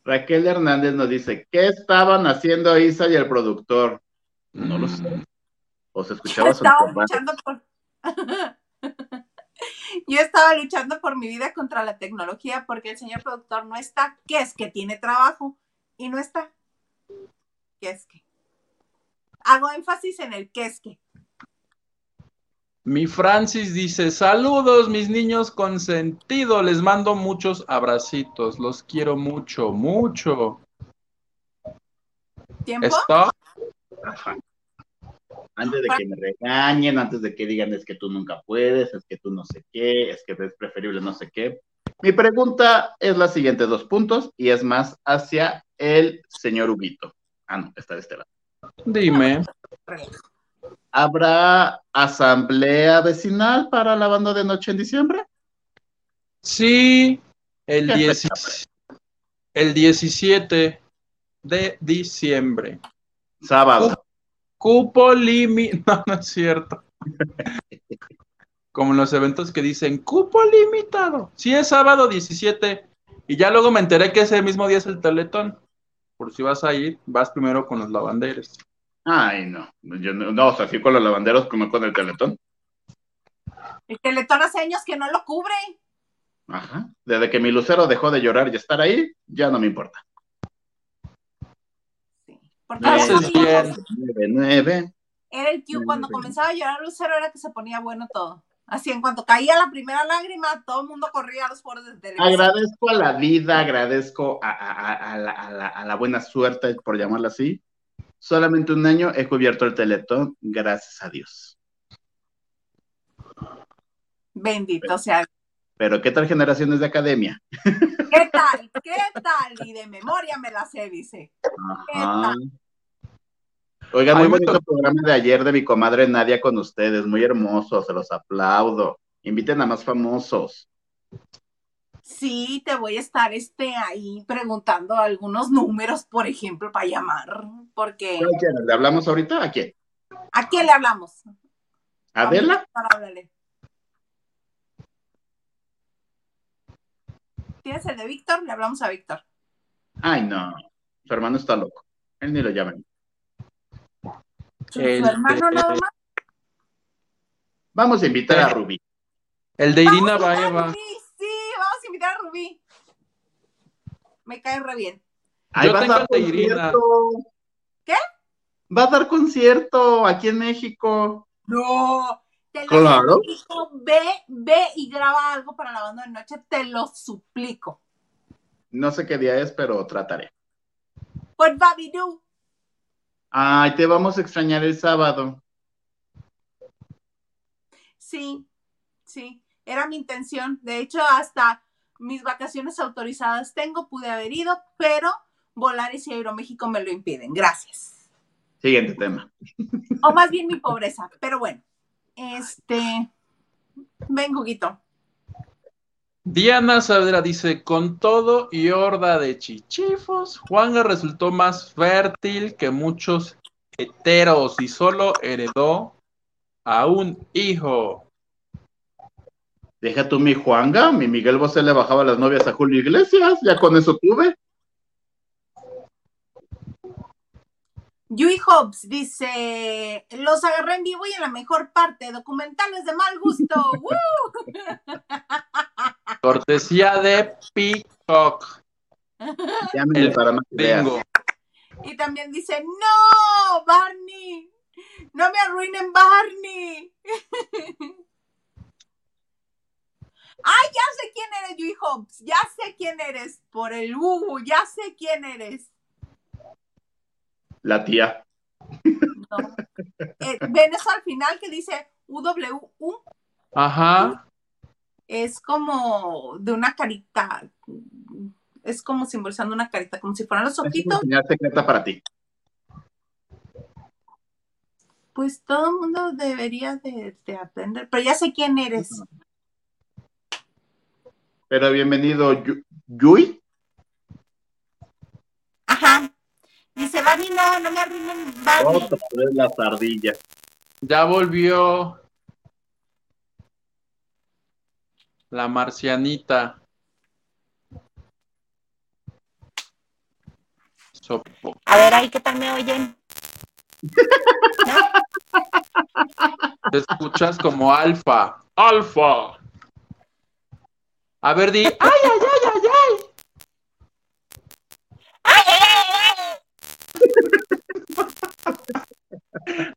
Raquel Hernández nos dice, ¿qué estaban haciendo Isa y el productor? No lo sé. O se escuchaba su Estaba papá. luchando por... Yo estaba luchando por mi vida contra la tecnología porque el señor productor no está. ¿Qué es que tiene trabajo? Y no está. ¿Qué es que? Hago énfasis en el qué es que. Mi Francis dice, saludos mis niños consentidos, les mando muchos abracitos, los quiero mucho, mucho. ¿Tiempo? ¿Está? Antes de que me regañen, antes de que digan es que tú nunca puedes, es que tú no sé qué, es que es preferible no sé qué. Mi pregunta es la siguiente, dos puntos, y es más hacia el señor Huguito. Ah, no, está de este lado. Dime. ¿Habrá asamblea vecinal para la banda de noche en diciembre? Sí, el, ¿Qué 10 fecha? el 17 de diciembre. Sábado. Cupo limitado. No, no es cierto. Como en los eventos que dicen cupo limitado. Sí, es sábado 17. Y ya luego me enteré que ese mismo día es el teletón. Por si vas a ir, vas primero con los lavanderos. Ay, no. Yo no, no, o sea, sí con los lavanderos como con el teletón. El teletón hace años que no lo cubre. Ajá. Desde que mi lucero dejó de llorar y estar ahí, ya no me importa. Porque bien. Nueve, nueve. Era el. Sí, Cuando comenzaba a llorar Lucero era que se ponía bueno todo. Así, en cuanto caía la primera lágrima, todo el mundo corría a los foros de televisión. Agradezco a la vida, agradezco a, a- a- a la, a la- a la buena suerte, por llamarla así. Solamente un año he cubierto el teletón, gracias a Dios. Bendito sea. Pero ¿qué tal generaciones de academia? ¿Qué tal? ¿Qué tal? Y de memoria me la sé, dice. Ajá. Oiga, Ay, muy bonito tocó- programa de ayer de mi comadre Nadia con ustedes, muy hermoso, se los aplaudo. Inviten a más famosos. Sí, te voy a estar este, ahí preguntando algunos números, por ejemplo, para llamar. Porque, ¿A quién? ¿Le hablamos ahorita? ¿A quién? ¿a quién le hablamos? ¿Adela? Háblale. ¿Tienes el de Víctor? Le hablamos a Víctor. Ay, no, su hermano está loco. Él ni lo llaman. Su, El su hermano de- nada más. Vamos a invitar a Rubí. El de Irina a a Baeva. Sí, vamos a invitar a Rubí. Me cae re bien. Ay, Yo va a tengo dar el de Irina. concierto. ¿Qué? Va a dar concierto aquí en México. No. Claro. ve, ve y graba algo para la banda de noche, te lo suplico. No sé qué día es, pero trataré. Pues Babidoo. Ay, te vamos a extrañar el sábado. Sí, sí, era mi intención. De hecho, hasta mis vacaciones autorizadas tengo, pude haber ido, pero Volaris y Aeroméxico me lo impiden. Gracias. Siguiente tema. O más bien mi pobreza, pero bueno. Este, ven, Guguito. Diana Saavedra dice, con todo y horda de chichifos, Juanga resultó más fértil que muchos heteros y solo heredó a un hijo. Deja tú mi Juanga, mi Miguel Bosé le bajaba las novias a Julio Iglesias, ya con eso tuve. Yui Hobbs dice: Los agarré en vivo y en la mejor parte, documentales de mal gusto. ¡Woo! Cortesía de Peacock. El para más. Y también dice: ¡No! ¡Barney! ¡No me arruinen, Barney! ¡Ay, ya sé quién eres, Yui Hobbs! Ya sé quién eres. Por el Hugo, ya sé quién eres. La tía. No. Eh, ¿Ven eso al final que dice UWU? Ajá. es como de una carita, es como simbolizando una carita, como si fueran los Es una ojitos. señal secreta para ti. Pues todo el mundo debería de, de aprender, pero ya sé quién eres. Pero bienvenido, Yu- Yui. Ajá. Dice, Barney, no, no me arruinen Barney. Otra vez las ardillas. Ya volvió la marcianita. Sopo. A ver, ahí, ¿qué tal me oyen? Te escuchas como alfa. Alfa. A ver, di. ¡Ay, ay, ay, ay, ay! ¡Ay, ay, ay, ay!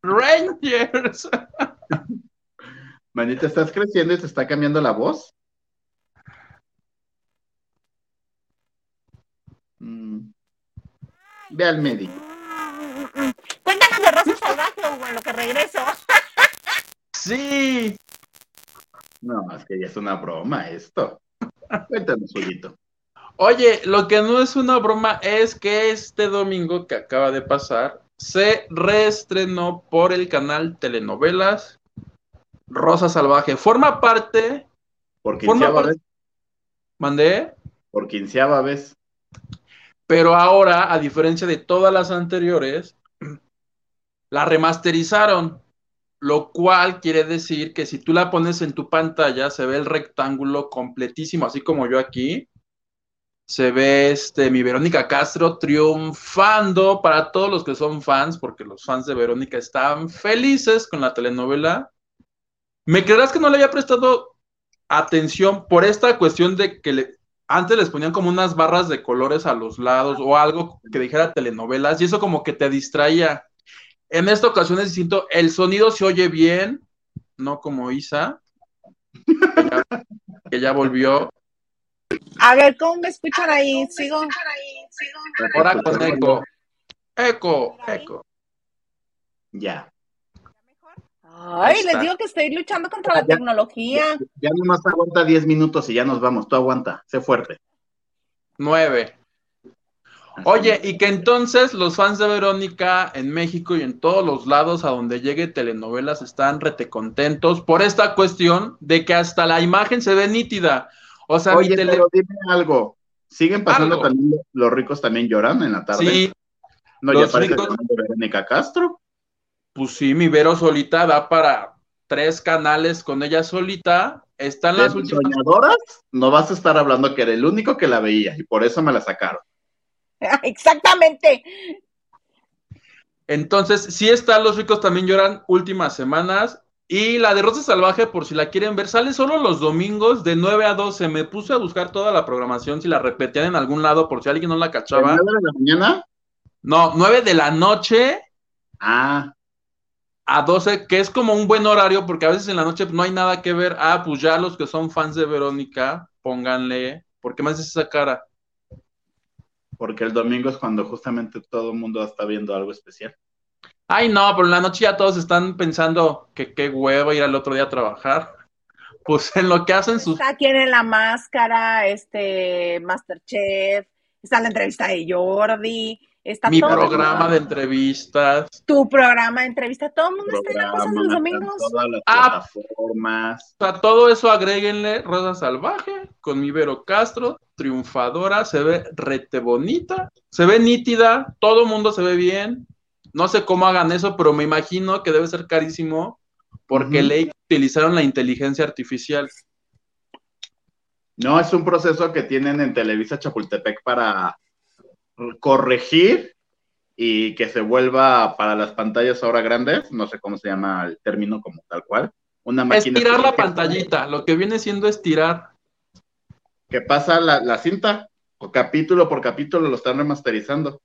Rangers. Manita, ¿estás creciendo y te está cambiando la voz? Mm. Ve al médico. Cuéntanos de Rosa Salvaje, Hugo, en lo que regreso. Sí. No, es que ya es una broma esto. Cuéntanos, Juguito. Oye, lo que no es una broma es que este domingo que acaba de pasar se reestrenó por el canal Telenovelas Rosa Salvaje. Forma parte, Por quinceava parte- vez. mandé, Por quinceava vez. pero ahora, a diferencia de todas las anteriores, la remasterizaron, lo cual quiere decir que si tú la pones en tu pantalla, se ve el rectángulo completísimo, así como yo aquí. Se ve este, mi Verónica Castro triunfando para todos los que son fans, porque los fans de Verónica están felices con la telenovela. ¿Me creerás que no le había prestado atención por esta cuestión de que antes les ponían como unas barras de colores a los lados o algo que dijera telenovelas y eso como que te distraía. En esta ocasión es distinto. El sonido se oye bien, no como Isa, que ya volvió. A ver, ¿cómo me escuchan ahí? Sigo. Ahora con eco. Eco, eco. Ya. Ay, les digo que estoy luchando contra la Ya. tecnología. Ya nomás aguanta 10 minutos y ya nos vamos. Tú aguanta, sé fuerte. Nueve. Oye, y que entonces los fans de Verónica en México y en todos los lados a donde llegue telenovelas están retecontentos por esta cuestión de que hasta la imagen se ve nítida. O sea, mi Oye, tele- pero dime algo. ¿Siguen pasando Algo. también los ricos también lloran en la tarde? sí, no, los ya parece ricos- Verónica Castro. pues sí, mi Vero solita da para tres canales con ella solita. Están las De últimas. soñadoras, no vas a estar hablando que era el único que la veía y por eso me la sacaron. Exactamente. Entonces, sí están Los ricos también lloran últimas semanas. Y la de Rosa Salvaje, por si la quieren ver, sale solo los domingos de 9 a 12. Me puse a buscar toda la programación, si la repetían en algún lado, por si alguien no la ¿A cachaba. las nueve de la mañana? No, 9 de la noche Ah, a 12, que es como un buen horario, porque a veces en la noche no hay nada que ver. Ah, pues ya los que son fans de Verónica, pónganle. ¿Por qué me haces esa cara? porque el domingo es cuando justamente todo el mundo está viendo algo especial. Ay, no, pero en la noche ya todos están pensando que qué huevo ir al otro día a trabajar. Pues en lo que hacen sus Está quien en la máscara, este Masterchef, está la entrevista de Jordi, está mi todo. programa de entrevistas. Tu programa de entrevista, todo el mundo está en la cosa de los domingos. todas las Ah. plataformas. O sea, todo eso agréguenle Rosa Salvaje con mi Vero Castro, triunfadora, se ve rete bonita, se ve nítida, todo el mundo se ve bien. No sé cómo hagan eso, pero me imagino que debe ser carísimo porque Ujú. le utilizaron la inteligencia artificial. No, es un proceso que tienen en Televisa Chapultepec para corregir y que se vuelva para las pantallas ahora grandes, no sé cómo se llama el término como tal cual, una máquina Estirar la pantallita, lo que viene siendo estirar. que pasa la, la cinta, o capítulo por capítulo lo están remasterizando.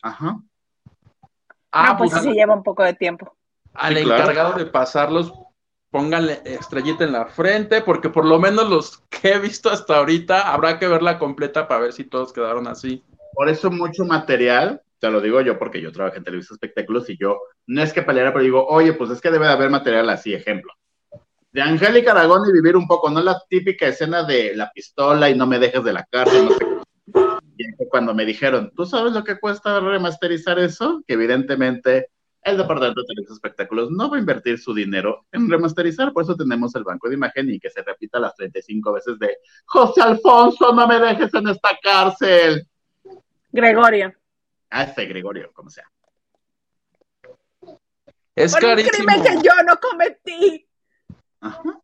Ajá. Ah, no, pues pues sí lleva un poco de tiempo. al Sí, claro. encargado de pasarlos, pónganle estrellita en la frente, porque por lo menos los que he visto hasta ahorita, habrá que verla completa para ver si todos quedaron así. Por eso mucho material, te lo digo yo porque yo trabajé en Televisa Espectáculos y yo no es que peleara, pero digo, oye, pues es que debe de haber material así, ejemplo. De Angélica Aragón y vivir un poco, no la típica escena de la pistola y no me dejes de la cárcel, no sé qué. Cuando me dijeron, ¿tú sabes lo que cuesta remasterizar eso? Que evidentemente el departamento de Televisa Espectáculos no va a invertir su dinero en remasterizar, por eso tenemos el banco de imagen y que se repita las 35 veces de José Alfonso, no me dejes en esta cárcel. Gregorio. Ah, este Gregorio, como sea. Es Por un crimen que yo no cometí. Ajá.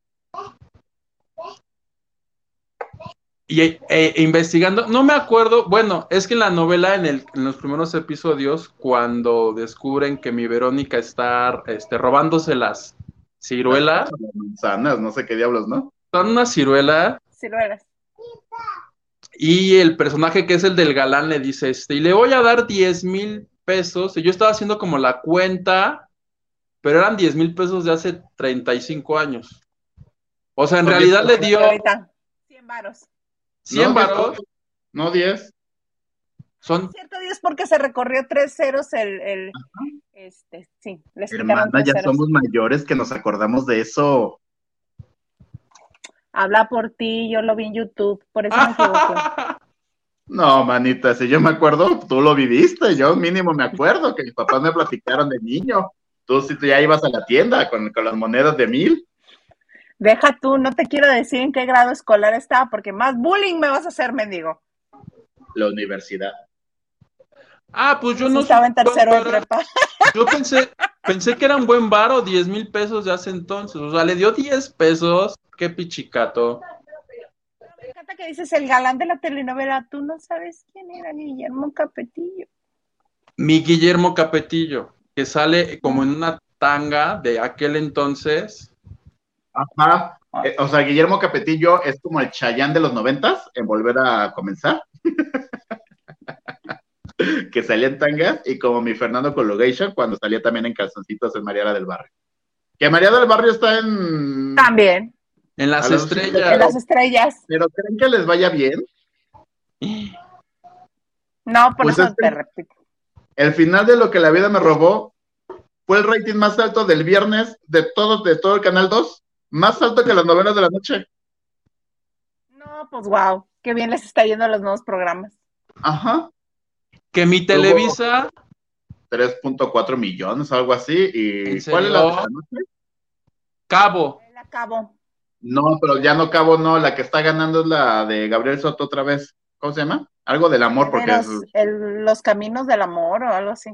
Y eh, eh, investigando, no me acuerdo, bueno, es que en la novela, en, el, en los primeros episodios, cuando descubren que mi Verónica está este, robándose las ciruelas, Las manzanas, no sé qué diablos, ¿no? son una ciruela, eres. y el personaje que es el del galán le dice, este, y le voy a dar 10 mil pesos, y yo estaba haciendo como la cuenta, pero eran 10 mil pesos de hace 35 años. O sea, en realidad le pues, dio Ahorita. 100 varos. 100 No, varos, No, 10. son Cierto, Dios, porque se recorrió tres ceros el, el este, sí, les Hermana, ya ceros. somos mayores que nos acordamos de eso. Habla por ti, yo lo vi en YouTube, por eso me equivoqué. No, manita, si yo me acuerdo, tú lo viviste, yo mínimo me acuerdo que mis papás me platicaron de niño. Tú sí tú ya ibas a la tienda con, con las monedas de mil. Deja tú, no te quiero decir en qué grado escolar estaba, porque más bullying me vas a hacer, mendigo. La universidad. Ah, pues yo Sí, no estaba en sé tercero de prepa. Yo pensé, pensé que era un buen varo, 10 mil pesos de hace entonces. O sea, le dio 10 pesos. Qué pichicato. Me encanta que dices el galán de la telenovela. Tú no sabes quién era Guillermo Capetillo. Mi Guillermo Capetillo, que sale como en una tanga de aquel entonces. Ajá. Eh, o sea, Guillermo Capetillo es como el Chayán de los noventas en volver a comenzar. que salía en tangas, y como mi Fernando Cologation cuando salía también en calzoncitos en Mariana del Barrio. Que María del Barrio está en... También, En las A los- en estrellas. las estrellas. Pero ¿creen que les vaya bien? No, por Pues eso te repito. El final de lo que la vida me robó fue el rating más alto del viernes de todo, de todo el Canal 2, más alto que las novelas de la noche. No, pues wow, qué bien les está yendo a los nuevos programas. Ajá. Que mi Televisa, 3.4 millones, algo así. ¿Y ¿En cuál es la de la noche? Cabo. El acabo. No, pero ya no cabo, no. La que está ganando es la de Gabriel Soto otra vez. ¿Cómo se llama? Algo del amor, porque Los, es- el- los caminos del amor o algo así.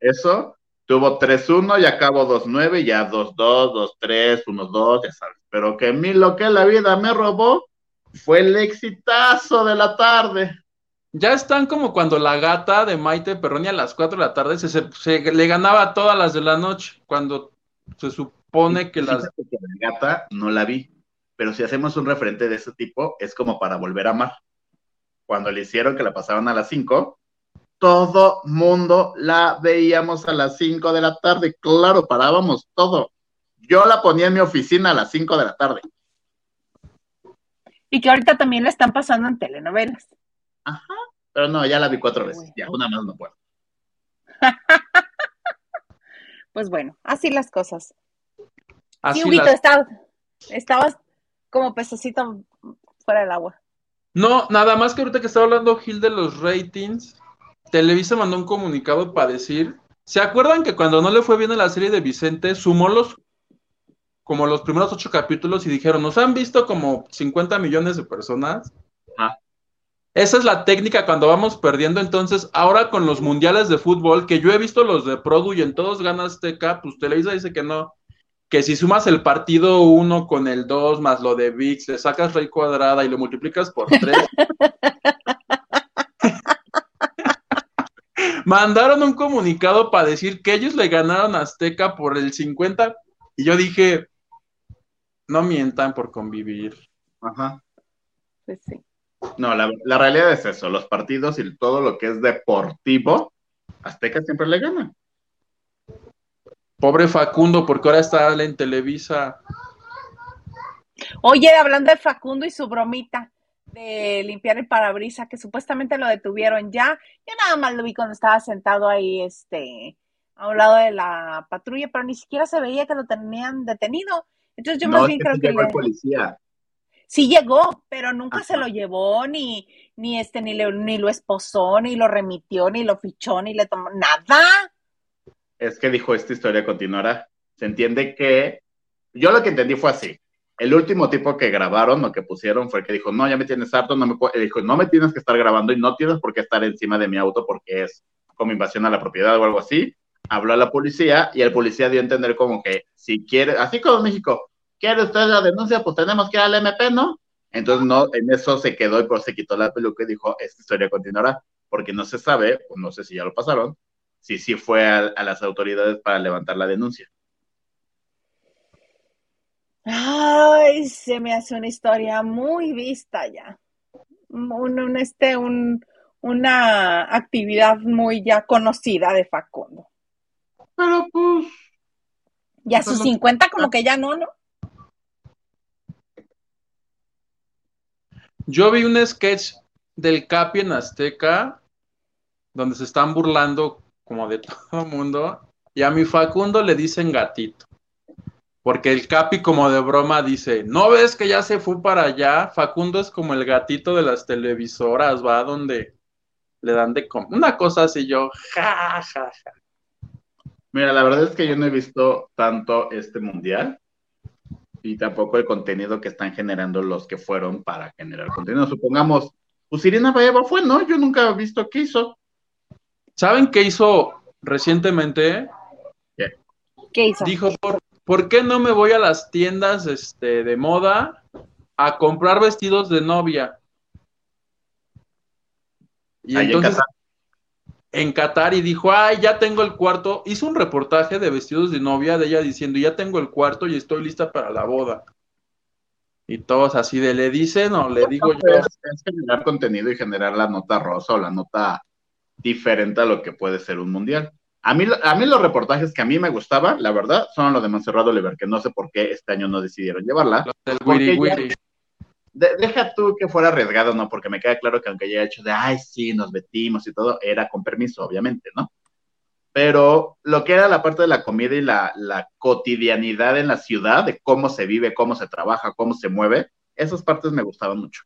eso tuvo 3-1 y acabó 2-9, ya 2-2, 2-3, 1-2, ya sabes. Pero que a mí lo que la vida me robó fue el exitazo de la tarde. Ya están como cuando la gata de Maite Perroni a las 4 de la tarde se, se- se- le ganaba a todas las de la noche, cuando se supone que las... Que la gata no la vi, pero si hacemos un referente de ese tipo, es como para volver a amar. Cuando le hicieron que la pasaban a las 5, todo mundo la veíamos a las 5 de la tarde. Claro, parábamos todo. Yo la ponía en mi oficina a las 5 de la tarde. Y que ahorita también la están pasando en telenovelas. Pero no, ya la vi cuatro veces. Ya, una más no puedo. Pues bueno, así las cosas. Así sí, Huguito, las- está- estabas como pececito fuera del agua. No, nada más que ahorita que estaba hablando Gil de los ratings, Televisa mandó un comunicado para decir, ¿se acuerdan que cuando no le fue bien a la serie de Vicente, sumó los como los primeros ocho capítulos y dijeron, nos han visto como 50 millones de personas? Ajá. Esa es la técnica cuando vamos perdiendo. Entonces, ahora con los mundiales de fútbol, que yo he visto los de Produ y en todos gana Azteca, pues Televisa dice que no. Que si sumas el partido 1 con el 2 más lo de VIX, le sacas raíz cuadrada y lo multiplicas por 3. Mandaron un comunicado para decir que ellos le ganaron a Azteca por el 50 y yo dije, no mientan por convivir. Ajá. Pues sí. No, la, la realidad es eso. Los partidos y todo lo que es deportivo, Azteca siempre le gana. Pobre Facundo, porque ahora está en Televisa. Oye, hablando de Facundo y su bromita de limpiar el parabrisa, que supuestamente lo detuvieron ya. Yo nada más lo vi cuando estaba sentado ahí, este, a un lado de la patrulla, pero ni siquiera se veía que lo tenían detenido. Entonces yo no, más bien creo que llegó el le- policía. sí llegó, pero nunca Ajá. se lo llevó, ni, ni este, ni, le- ni lo esposó, ni lo remitió, ni lo fichó, ni le tomó nada. Es que dijo, esta historia continuará. Se entiende que, yo lo que entendí fue así. El último tipo que grabaron o que pusieron fue el que dijo, no, ya me tienes harto, no me pu-". dijo, no me tienes que estar grabando y no tienes por qué estar encima de mi auto porque es como invasión a la propiedad o algo así. Habló a la policía y el policía dio a entender como que si quiere, así como México, ¿quiere usted la denuncia? Pues tenemos que ir al MP, ¿no? Entonces no, en eso se quedó y pues se quitó la peluca y dijo, esta historia continuará, porque no se sabe, o no sé si ya lo pasaron, si sí fue a, a las autoridades para levantar la denuncia. Ay, se me hace una historia muy vista ya. Un, un, este, un, una actividad muy ya conocida de Facundo. Pero pues, Y a Eso sus no- 50 como que ya no, ¿no? Yo vi un sketch del Capi en Azteca donde se están burlando como de todo el mundo y a mi Facundo le dicen gatito. Porque el Capi como de broma dice, ¿no ves que ya se fue para allá? Facundo es como el gatito de las televisoras, va donde le dan de comer. Una cosa así yo, ja, ja, ja. mira, la verdad es que yo no he visto tanto este mundial y tampoco el contenido que están generando los que fueron para generar contenido. Supongamos, pues Irina Baeva fue, ¿no? Yo nunca he visto qué hizo. ¿Saben qué hizo recientemente? ¿Qué hizo? Dijo, ¿por, por qué no me voy a las tiendas este, de moda a comprar vestidos de novia? Y Ahí en entonces Qatar. en Qatar y dijo, ay, ya tengo el cuarto. Hizo un reportaje de vestidos de novia de ella diciendo, ya tengo el cuarto y estoy lista para la boda. Y todos así de, ¿le dicen o le digo yo? Es, es generar contenido y generar la nota rosa o la nota diferente a lo que puede ser un mundial. A mí, a mí los reportajes que a mí me gustaban, la verdad, son los de Monserrat Oliver, que no sé por qué este año no decidieron llevarla. Los del wiri ya- wiri. De- deja tú que fuera arriesgado, ¿no? Porque me queda claro que aunque haya hecho de, ay, sí, nos metimos y todo, era con permiso, obviamente, ¿no? Pero lo que era la parte de la comida y la, la cotidianidad en la ciudad, de cómo se vive, cómo se trabaja, cómo se mueve, esas partes me gustaban mucho.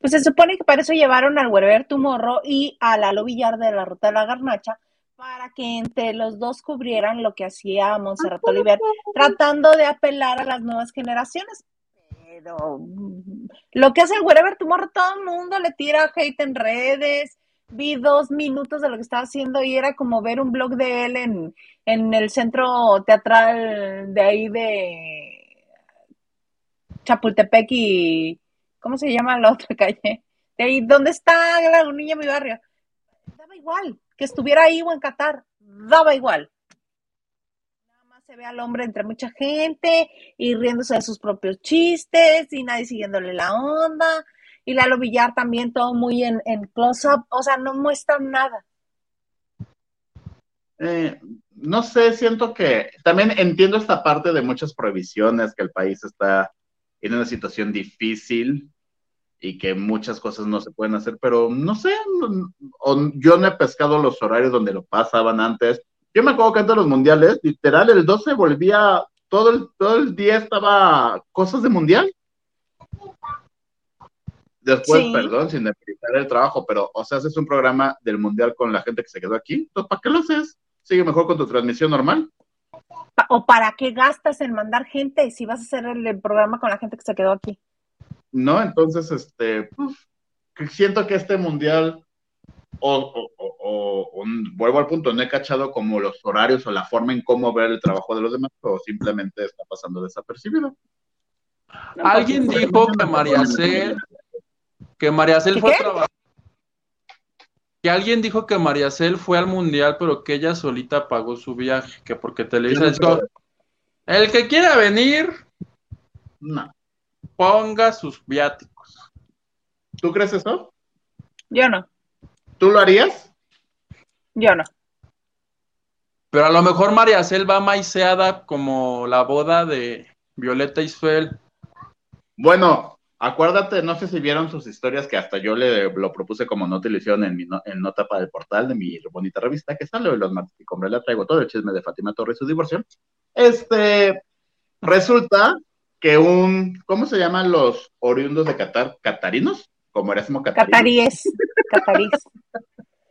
Pues se supone que para eso llevaron al Wherever Tomorrow y a Lalo Villar de la Ruta de la Garnacha para que entre los dos cubrieran lo que hacía Montserrat Oliver, tratando de apelar a las nuevas generaciones. Pero mm, lo que hace el Wherever Tomorrow, todo el mundo le tira hate en redes. Vi dos minutos de lo que estaba haciendo y era como ver un blog de él en, en el centro teatral de ahí de Chapultepec y ¿cómo se llama la otra calle? De ahí, ¿dónde está la niña mi barrio? Daba igual, que estuviera ahí o en Qatar, daba igual. Nada más se ve al hombre entre mucha gente y riéndose de sus propios chistes y nadie siguiéndole la onda. Y Lalo Villar también todo muy en, en close-up, o sea, no muestran nada. Eh, no sé, siento que también entiendo esta parte de muchas prohibiciones, que el país está en una situación difícil y que muchas cosas no se pueden hacer, pero no sé, no- o yo no he pescado los horarios donde lo pasaban antes. Yo me acuerdo que antes de los mundiales, literal, el 12 volvía, todo el, todo el día estaba cosas de mundial. Después, Sí. perdón, sin demeritar el trabajo, pero, o sea, haces un programa del mundial con la gente que se quedó aquí, entonces, ¿para qué lo haces? Sigue mejor con tu transmisión normal. ¿O para qué gastas en mandar gente si vas a hacer el, el programa con la gente que se quedó aquí? ¿No? Entonces, este, pues, siento que este mundial, o, o- o- o- o- vuelvo al punto, no he cachado como los horarios o la forma en cómo ver el trabajo de los demás, o simplemente está pasando desapercibido. Alguien dijo que María Cel, que María Cel ¿Qué fue a qué? trabajar. Que alguien dijo que María Cel fue al mundial, pero que ella solita pagó su viaje, que porque Televisa dijo, el que quiera venir, No. Ponga sus viáticos. ¿Tú crees eso? Yo no, ¿Tú lo harías? yo no. Pero a lo mejor María Cel va maiceada como la boda de Violeta Isfel. Bueno, acuérdate, no sé si vieron sus historias que hasta yo le lo propuse como nota y lo hicieron en mi no- en nota para el portal de mi bonita revista que sale hoy los martes y compré la traigo todo el chisme de Fátima Torres y su divorcio. Este resulta que un ¿cómo se llaman los oriundos de Qatar? ¿Catarinos? Como Erasmo Catarino. Cataríes, catarís.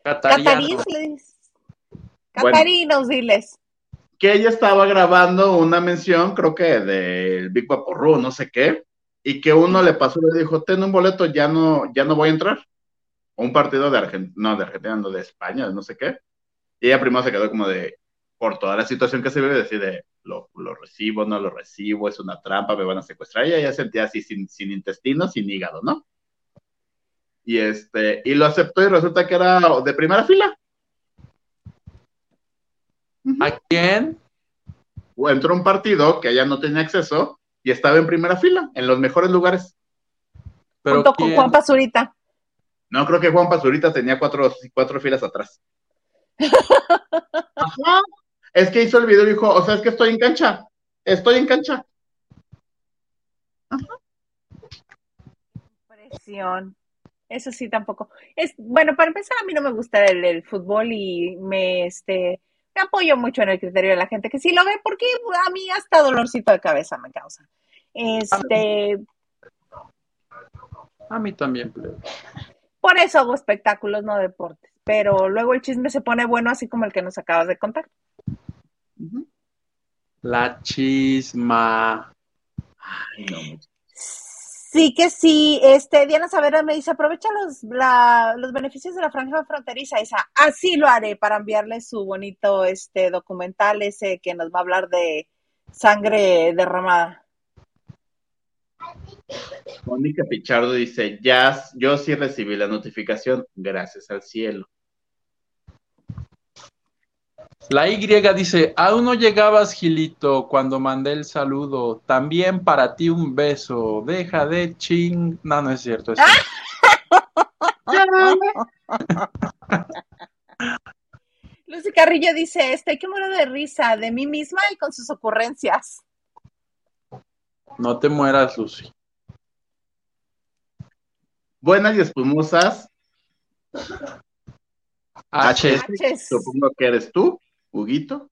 Catariano. Catarís, les- Bueno. Catarinos, diles. que ella estaba grabando una mención, creo que del Big Vaporru, no sé qué, y que uno le pasó y le dijo, ten un boleto, ya no, ya no voy a entrar. Un partido de Argentina, no, de Argentina, no, de España, no sé qué. Y ella primero se quedó como de, por toda la situación que se vive, decide, lo, lo recibo, no lo recibo, es una trampa, me van a secuestrar. Y ella ya sentía así sin, sin intestino, sin hígado, ¿no? Y este, y lo aceptó y resulta que era de primera fila. ¿A quién? o entró a un partido que ella no tenía acceso y estaba en primera fila, en los mejores lugares. Pero junto con? Juan Pazurita. No, creo que Juan Pazurita tenía cuatro, cuatro filas atrás. Ajá. Es que hizo el video y dijo, o sea, es que estoy en cancha, estoy en cancha. Presión. Eso sí, tampoco. Es, bueno, para empezar, a mí no me gusta el, el fútbol y me, este, me apoyo mucho en el criterio de la gente que sí lo ve porque a mí hasta dolorcito de cabeza me causa. Este, A mí también. plebe. por eso hago espectáculos, no deportes. Pero luego el chisme se pone bueno, así como el que nos acabas de contar. La chisma. Ay, no. Sí que sí, este, Diana Savera me dice, aprovecha los, la- los beneficios de la franja fronteriza, esa, así lo haré para enviarle su bonito, este, documental ese que nos va a hablar de sangre derramada. Mónica Pichardo dice, ya, yo sí recibí la notificación, gracias al cielo. La Y dice, aún no llegabas, Gilito, cuando mandé el saludo. También para ti un beso. Deja de ching. No, no es cierto. es cierto. Carrillo dice, estoy que muero de risa de mí misma y con sus ocurrencias. No te mueras, Lucy. Buenas y espumosas. H. Supongo que eres tú, Huguito.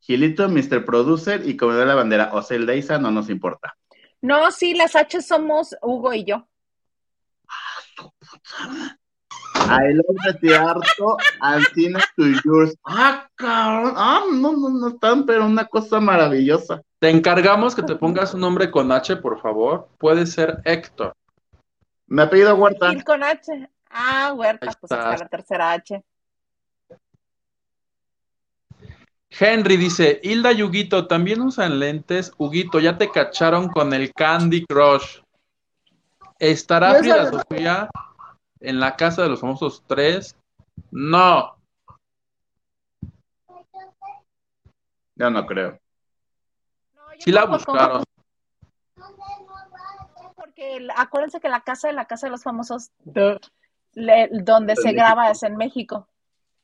Gilito, Mr. Producer y como de la bandera, o sea, el de Isa no nos importa. No, sí, las H somos Hugo y yo. I love the teatro, Antina to yours. Ah, cabrón. Ah, no, no, no están, pero una cosa maravillosa. Te encargamos que te pongas un nombre con H, por favor. Puede ser Héctor. Me ha pedido Huerta. Con H. Ah, Huerta, Ahí pues está. está la tercera H. Henry dice, Hilda y Huguito también usan lentes. Huguito, ya te cacharon con el Candy Crush. ¿Estará Frida Sofía en la casa de los famosos tres? No. Yo no creo. No, yo Sí la buscaron. Porque el- acuérdense que la casa de la casa de los famosos, le- donde se México. graba es en México.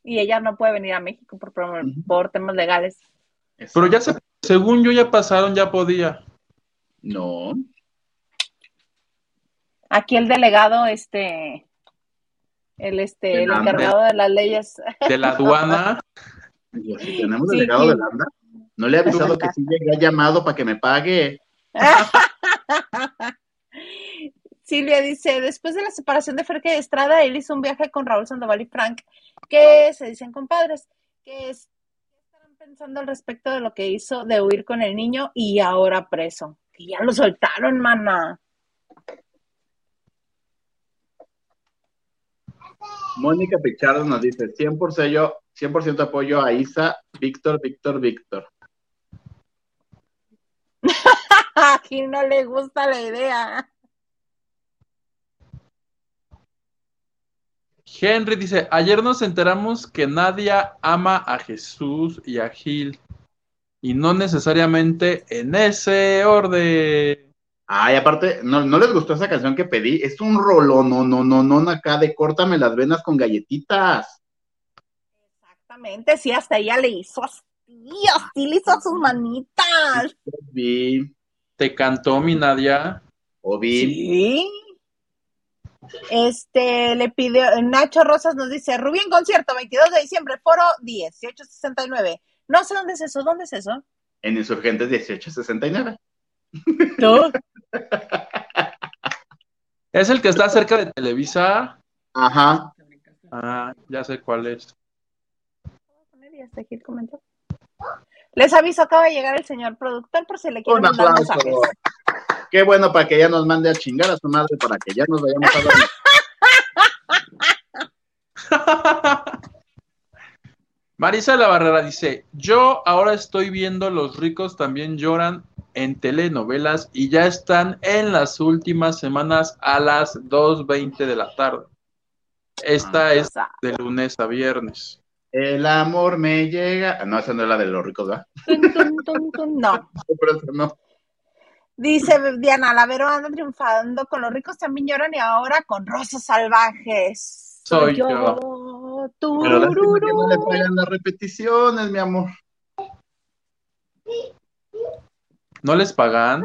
Y ella no puede venir a México por, por, temas legales. Pero ya se, según yo ya pasaron, ya podía. No. Aquí el delegado, este, el este, el encargado de las leyes. De la aduana. Yo, si tenemos delegado sí. de Landa, no le he avisado que sí llegué llamado para que me pague. Silvia dice, después de la separación de Ferque de Estrada, él hizo un viaje con Raúl Sandoval y Frank, que se dicen compadres, que es- ¿qué estarán pensando al respecto de lo que hizo de huir con el niño y ahora preso. Que ya lo soltaron, mana. Mónica Pichardo nos dice 100%, 100% apoyo a Isa, Víctor, Víctor, Víctor. A quien no le gusta la idea. Henry dice, ayer nos enteramos que Nadia ama a Jesús y a Gil. Y no necesariamente en ese orden. Ay, aparte, ¿no, ¿no les gustó esa canción que pedí? Es un rolón, no, no, no, no, acá de córtame las venas con galletitas. Exactamente, sí, hasta ella le hizo así, así le hizo a sus manitas. Vi, ¿Te cantó mi Nadia? o vi. Sí. Este, le pidió, Nacho Rosas nos dice, Rubí en concierto, 22 de diciembre, foro 1869. No sé dónde es eso, ¿dónde es eso? en Insurgentes 1869. ¿Tú? ¿Es el que está cerca de Televisa? Ajá. Ah, ya sé cuál es. Les aviso, acaba de llegar el señor productor por si le quieren Un mandar aplauso. mensajes. Qué bueno para que ya nos mande a chingar a su madre para que ya nos vayamos a dormir. Marisa La Barrera dice, yo ahora estoy viendo Los ricos también lloran en telenovelas y ya están en las últimas semanas a las 2.20 de la tarde. Esta Ah. es de lunes a viernes. El amor me llega. No, esa no es la de los ricos, ¿verdad? Tun, tun, tun, tun, No. Pero eso no. Dice Diana, la Vero anda triunfando con los ricos también lloran y ahora con rosas salvajes. Soy yo. Pero que no le pagan las repeticiones, mi amor. ¿No les pagan?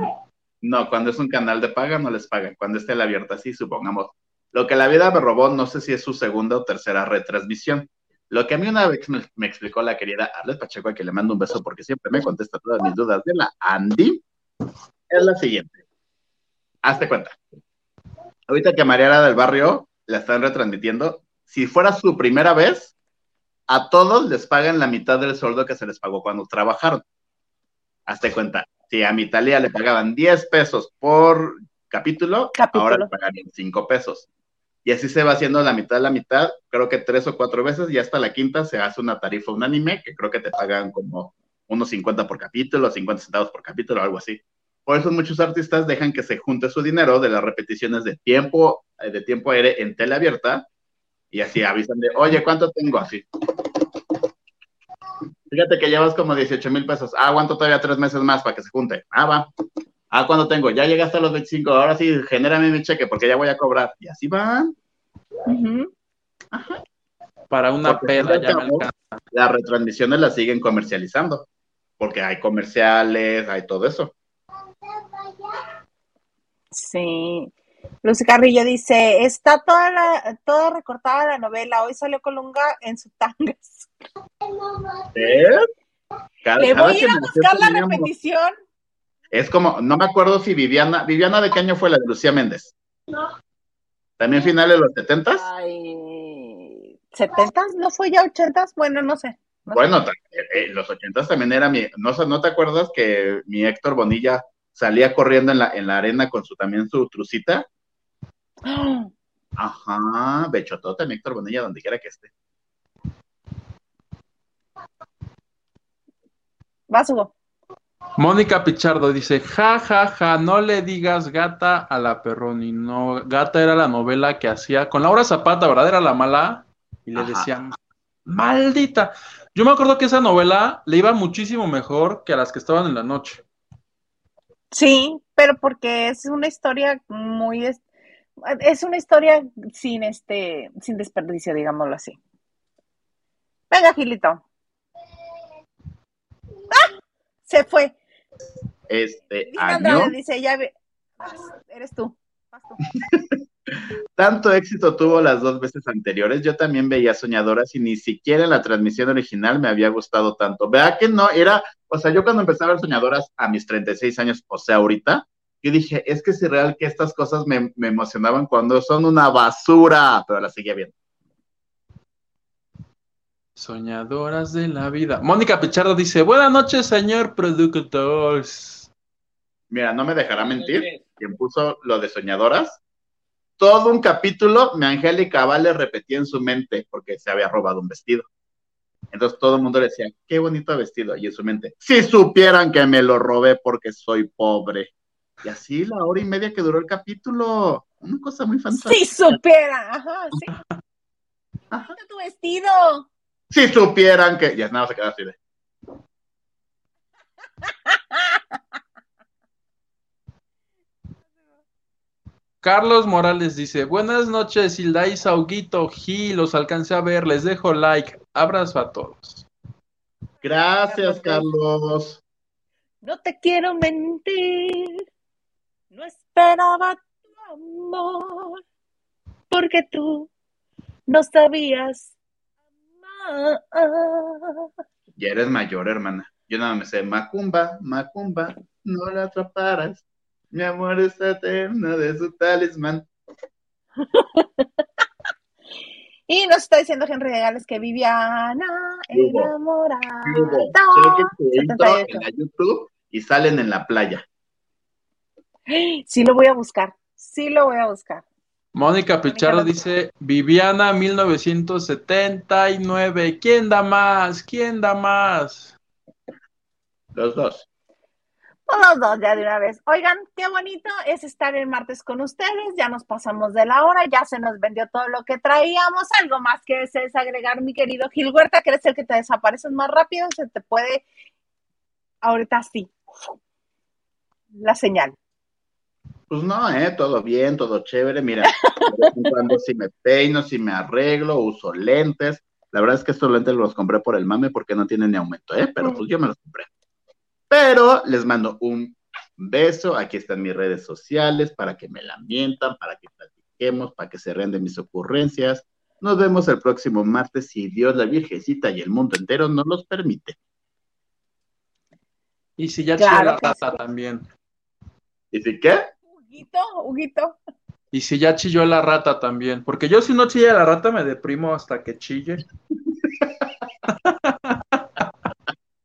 No, cuando es un canal de paga no les pagan. Cuando esté la abierta, sí, supongamos. Lo que la vida me robó, no sé si es su segunda o tercera retransmisión. Lo que a mí una vez me, me explicó la querida Arlet Pacheco, a quien le mando un beso porque siempre me contesta todas mis dudas de la Andy, es la siguiente. Hazte cuenta. Ahorita que Mariana del Barrio la están retransmitiendo, si fuera su primera vez, a todos les pagan la mitad del sueldo que se les pagó cuando trabajaron. Hazte cuenta. Si a mi Italia le pagaban 10 pesos por capítulo, Capítulo. ahora le pagarían 5 pesos. Y así se va haciendo la mitad la mitad, creo que tres o cuatro veces, y hasta la quinta se hace una tarifa unánime, que creo que te pagan como unos 50 por capítulo, 50 centavos por capítulo, algo así. Por eso muchos artistas dejan que se junte su dinero de las repeticiones de tiempo, eh, de tiempo aire en tele abierta, y así avisan de, oye, ¿cuánto tengo? Así. Fíjate que llevas como 18 mil pesos. Ah, aguanto todavía tres meses más para que se junte. Ah, va. Ah, ¿cuánto tengo? Ya llegaste a los 25. Ahora sí, genérame mi cheque porque ya voy a cobrar. Y así van. Para una Porque peda ya me alcanza. Las retransmisiones las siguen comercializando, porque hay comerciales, hay todo eso. Sí. Lucy Carrillo dice, está toda la, toda recortada la novela, hoy salió Colunga en su tanga. ¿Eh? Cada- Le voy a ir a buscar la repetición. Es como, no me acuerdo si Viviana, Viviana de qué año fue la de Lucía Méndez. ¿También finales de los setentas? Ay, ¿setentas? ¿No fue ya ochentas? Bueno, no sé. No sé. Bueno, ta- eh, eh, los ochentas también era mi, no, sé, ¿no te acuerdas que mi Héctor Bonilla salía corriendo en la, en la arena con su también su trucita? Ajá, bechotota mi Héctor Bonilla donde quiera que esté. Vas, Hugo. Mónica Pichardo dice, ja, ja, ja, no le digas gata a la Perroni. No, gata era la novela que hacía con Laura Zapata, ¿verdad? Era la mala. Y le Ajá. decían, maldita. Yo me acuerdo que esa novela le iba muchísimo mejor que a las que estaban en la noche. Sí, pero porque es una historia muy es, es una historia sin este sin desperdicio, digámoslo así. Venga, Gilito. ¡Ah! Se fue. Este año, Andrade, dice, ya ve. Vas, Eres tú. Vas tú. tanto éxito tuvo las dos veces anteriores. Yo también veía Soñadoras y ni siquiera en la transmisión original me había gustado tanto. Vea que no, era, o sea, yo cuando empecé a ver Soñadoras a mis 36 años, o sea, ahorita, yo dije, es que es real que estas cosas me, me emocionaban cuando son una basura, pero la seguía viendo. Soñadoras de la vida. Mónica Pichardo dice, buenas noches, señor productor. Mira, no me dejará mentir, quien puso lo de Soñadoras, todo un capítulo, mi Angélica Vale repetía en su mente porque se había robado un vestido. Entonces todo el mundo le decía, qué bonito vestido. Y en su mente, si supieran que me lo robé porque soy pobre. Y así la hora y media que duró el capítulo. Una cosa muy fantástica. Si supiera. Ajá, sí. Ajá. Tu vestido. Si supieran que. Ya nada, se queda así de. Carlos Morales dice, buenas noches, Hilda y Sauguito, Gil, los alcancé a ver, les dejo like, abrazo a todos. Gracias, Carlos. No te quiero mentir. No esperaba tu amor. Porque tú no sabías. Ya eres mayor, hermana. Yo nada me sé Macumba, Macumba, no la atraparas. Mi amor es eterno de su talismán. Y nos está diciendo Henry de Gales que Viviana enamorada. Hugo, chequen su intro 78. en la YouTube y salen en la playa. Sí lo voy a buscar. Sí lo voy a buscar. Mónica Pichardo dice, Viviana 1979, ¿quién da más? ¿Quién da más? Los dos. Los dos ya de una vez. Oigan, qué bonito es estar el martes con ustedes. Ya nos pasamos de la hora, ya se nos vendió todo lo que traíamos. Algo más que desees agregar, mi querido Gil Huerta, que eres el que te desapareces más rápido. Se te puede. Ahorita sí. La señal. Pues no, ¿eh? Todo bien, todo chévere. Mira, de vez en cuando si me peino, si me arreglo, uso lentes. La verdad es que estos lentes los compré por el mame porque no tienen ni aumento, ¿eh? Pero pues yo me los compré. Pero les mando un beso. Aquí están mis redes sociales para que me la mientan, para que platiquemos, para que se renden mis ocurrencias. Nos vemos el próximo martes si Dios, la Virgencita y el mundo entero nos los permite. Y si ya Claro la sí. también. ¿Y si qué? Huguito, Huguito. Y si ya chilló la rata también. Porque yo si no chilla la rata me deprimo hasta que chille.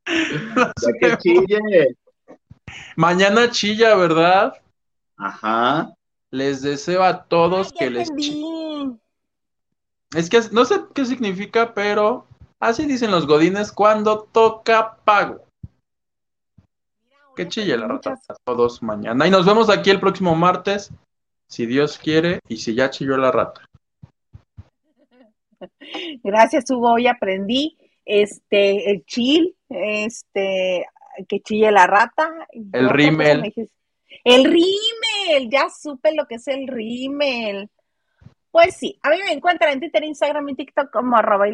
Ya que chille. Mañana chilla, ¿verdad? Ajá. Les deseo a todos Ay, que les chille. entendí. Es que no sé qué significa, pero así dicen los godines cuando toca pago. Que chille la rata a todos mañana. Y nos vemos aquí el próximo martes, si Dios quiere, y si ya chilló la rata. Gracias, Hugo. Hoy aprendí este el chill, este que chille la rata. El cosa rímel. dijiste- El rímel, ya supe lo que es el rímel. Pues sí, a mí me encuentran en Twitter, Instagram y TikTok como arroba y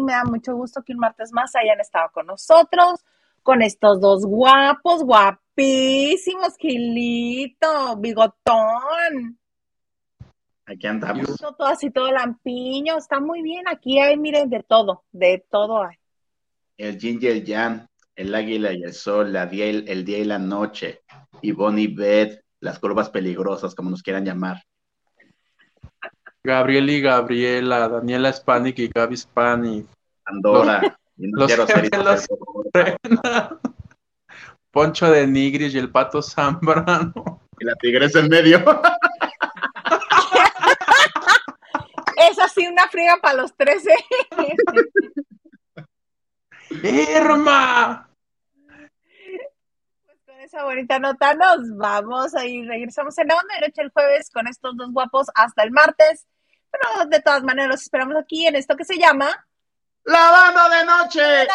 me da mucho gusto que un martes más hayan estado con nosotros, con estos dos guapos, guapísimos, Gilito, bigotón, Aquí andamos. todo así, todo lampiño, está muy bien, aquí hay, miren, de todo, de todo hay. El yin y el yang, el águila y el sol, la día y- el día y la noche, y Bonnie Beth, las curvas peligrosas, como nos quieran llamar. Gabriel y Gabriela, Daniela Spanik y Gaby Spanik, Andorra. y no los quiero ser. Poncho de Nigris y el Pato Zambrano. Y la tigresa en medio. Es así una friega para los 13. ¡Irma! Pues con esa bonita nota nos vamos a ir, regresamos en la onda derecha el jueves con estos dos guapos hasta el martes. Pero de todas maneras los esperamos aquí en esto que se llama ¡Lavando de noche!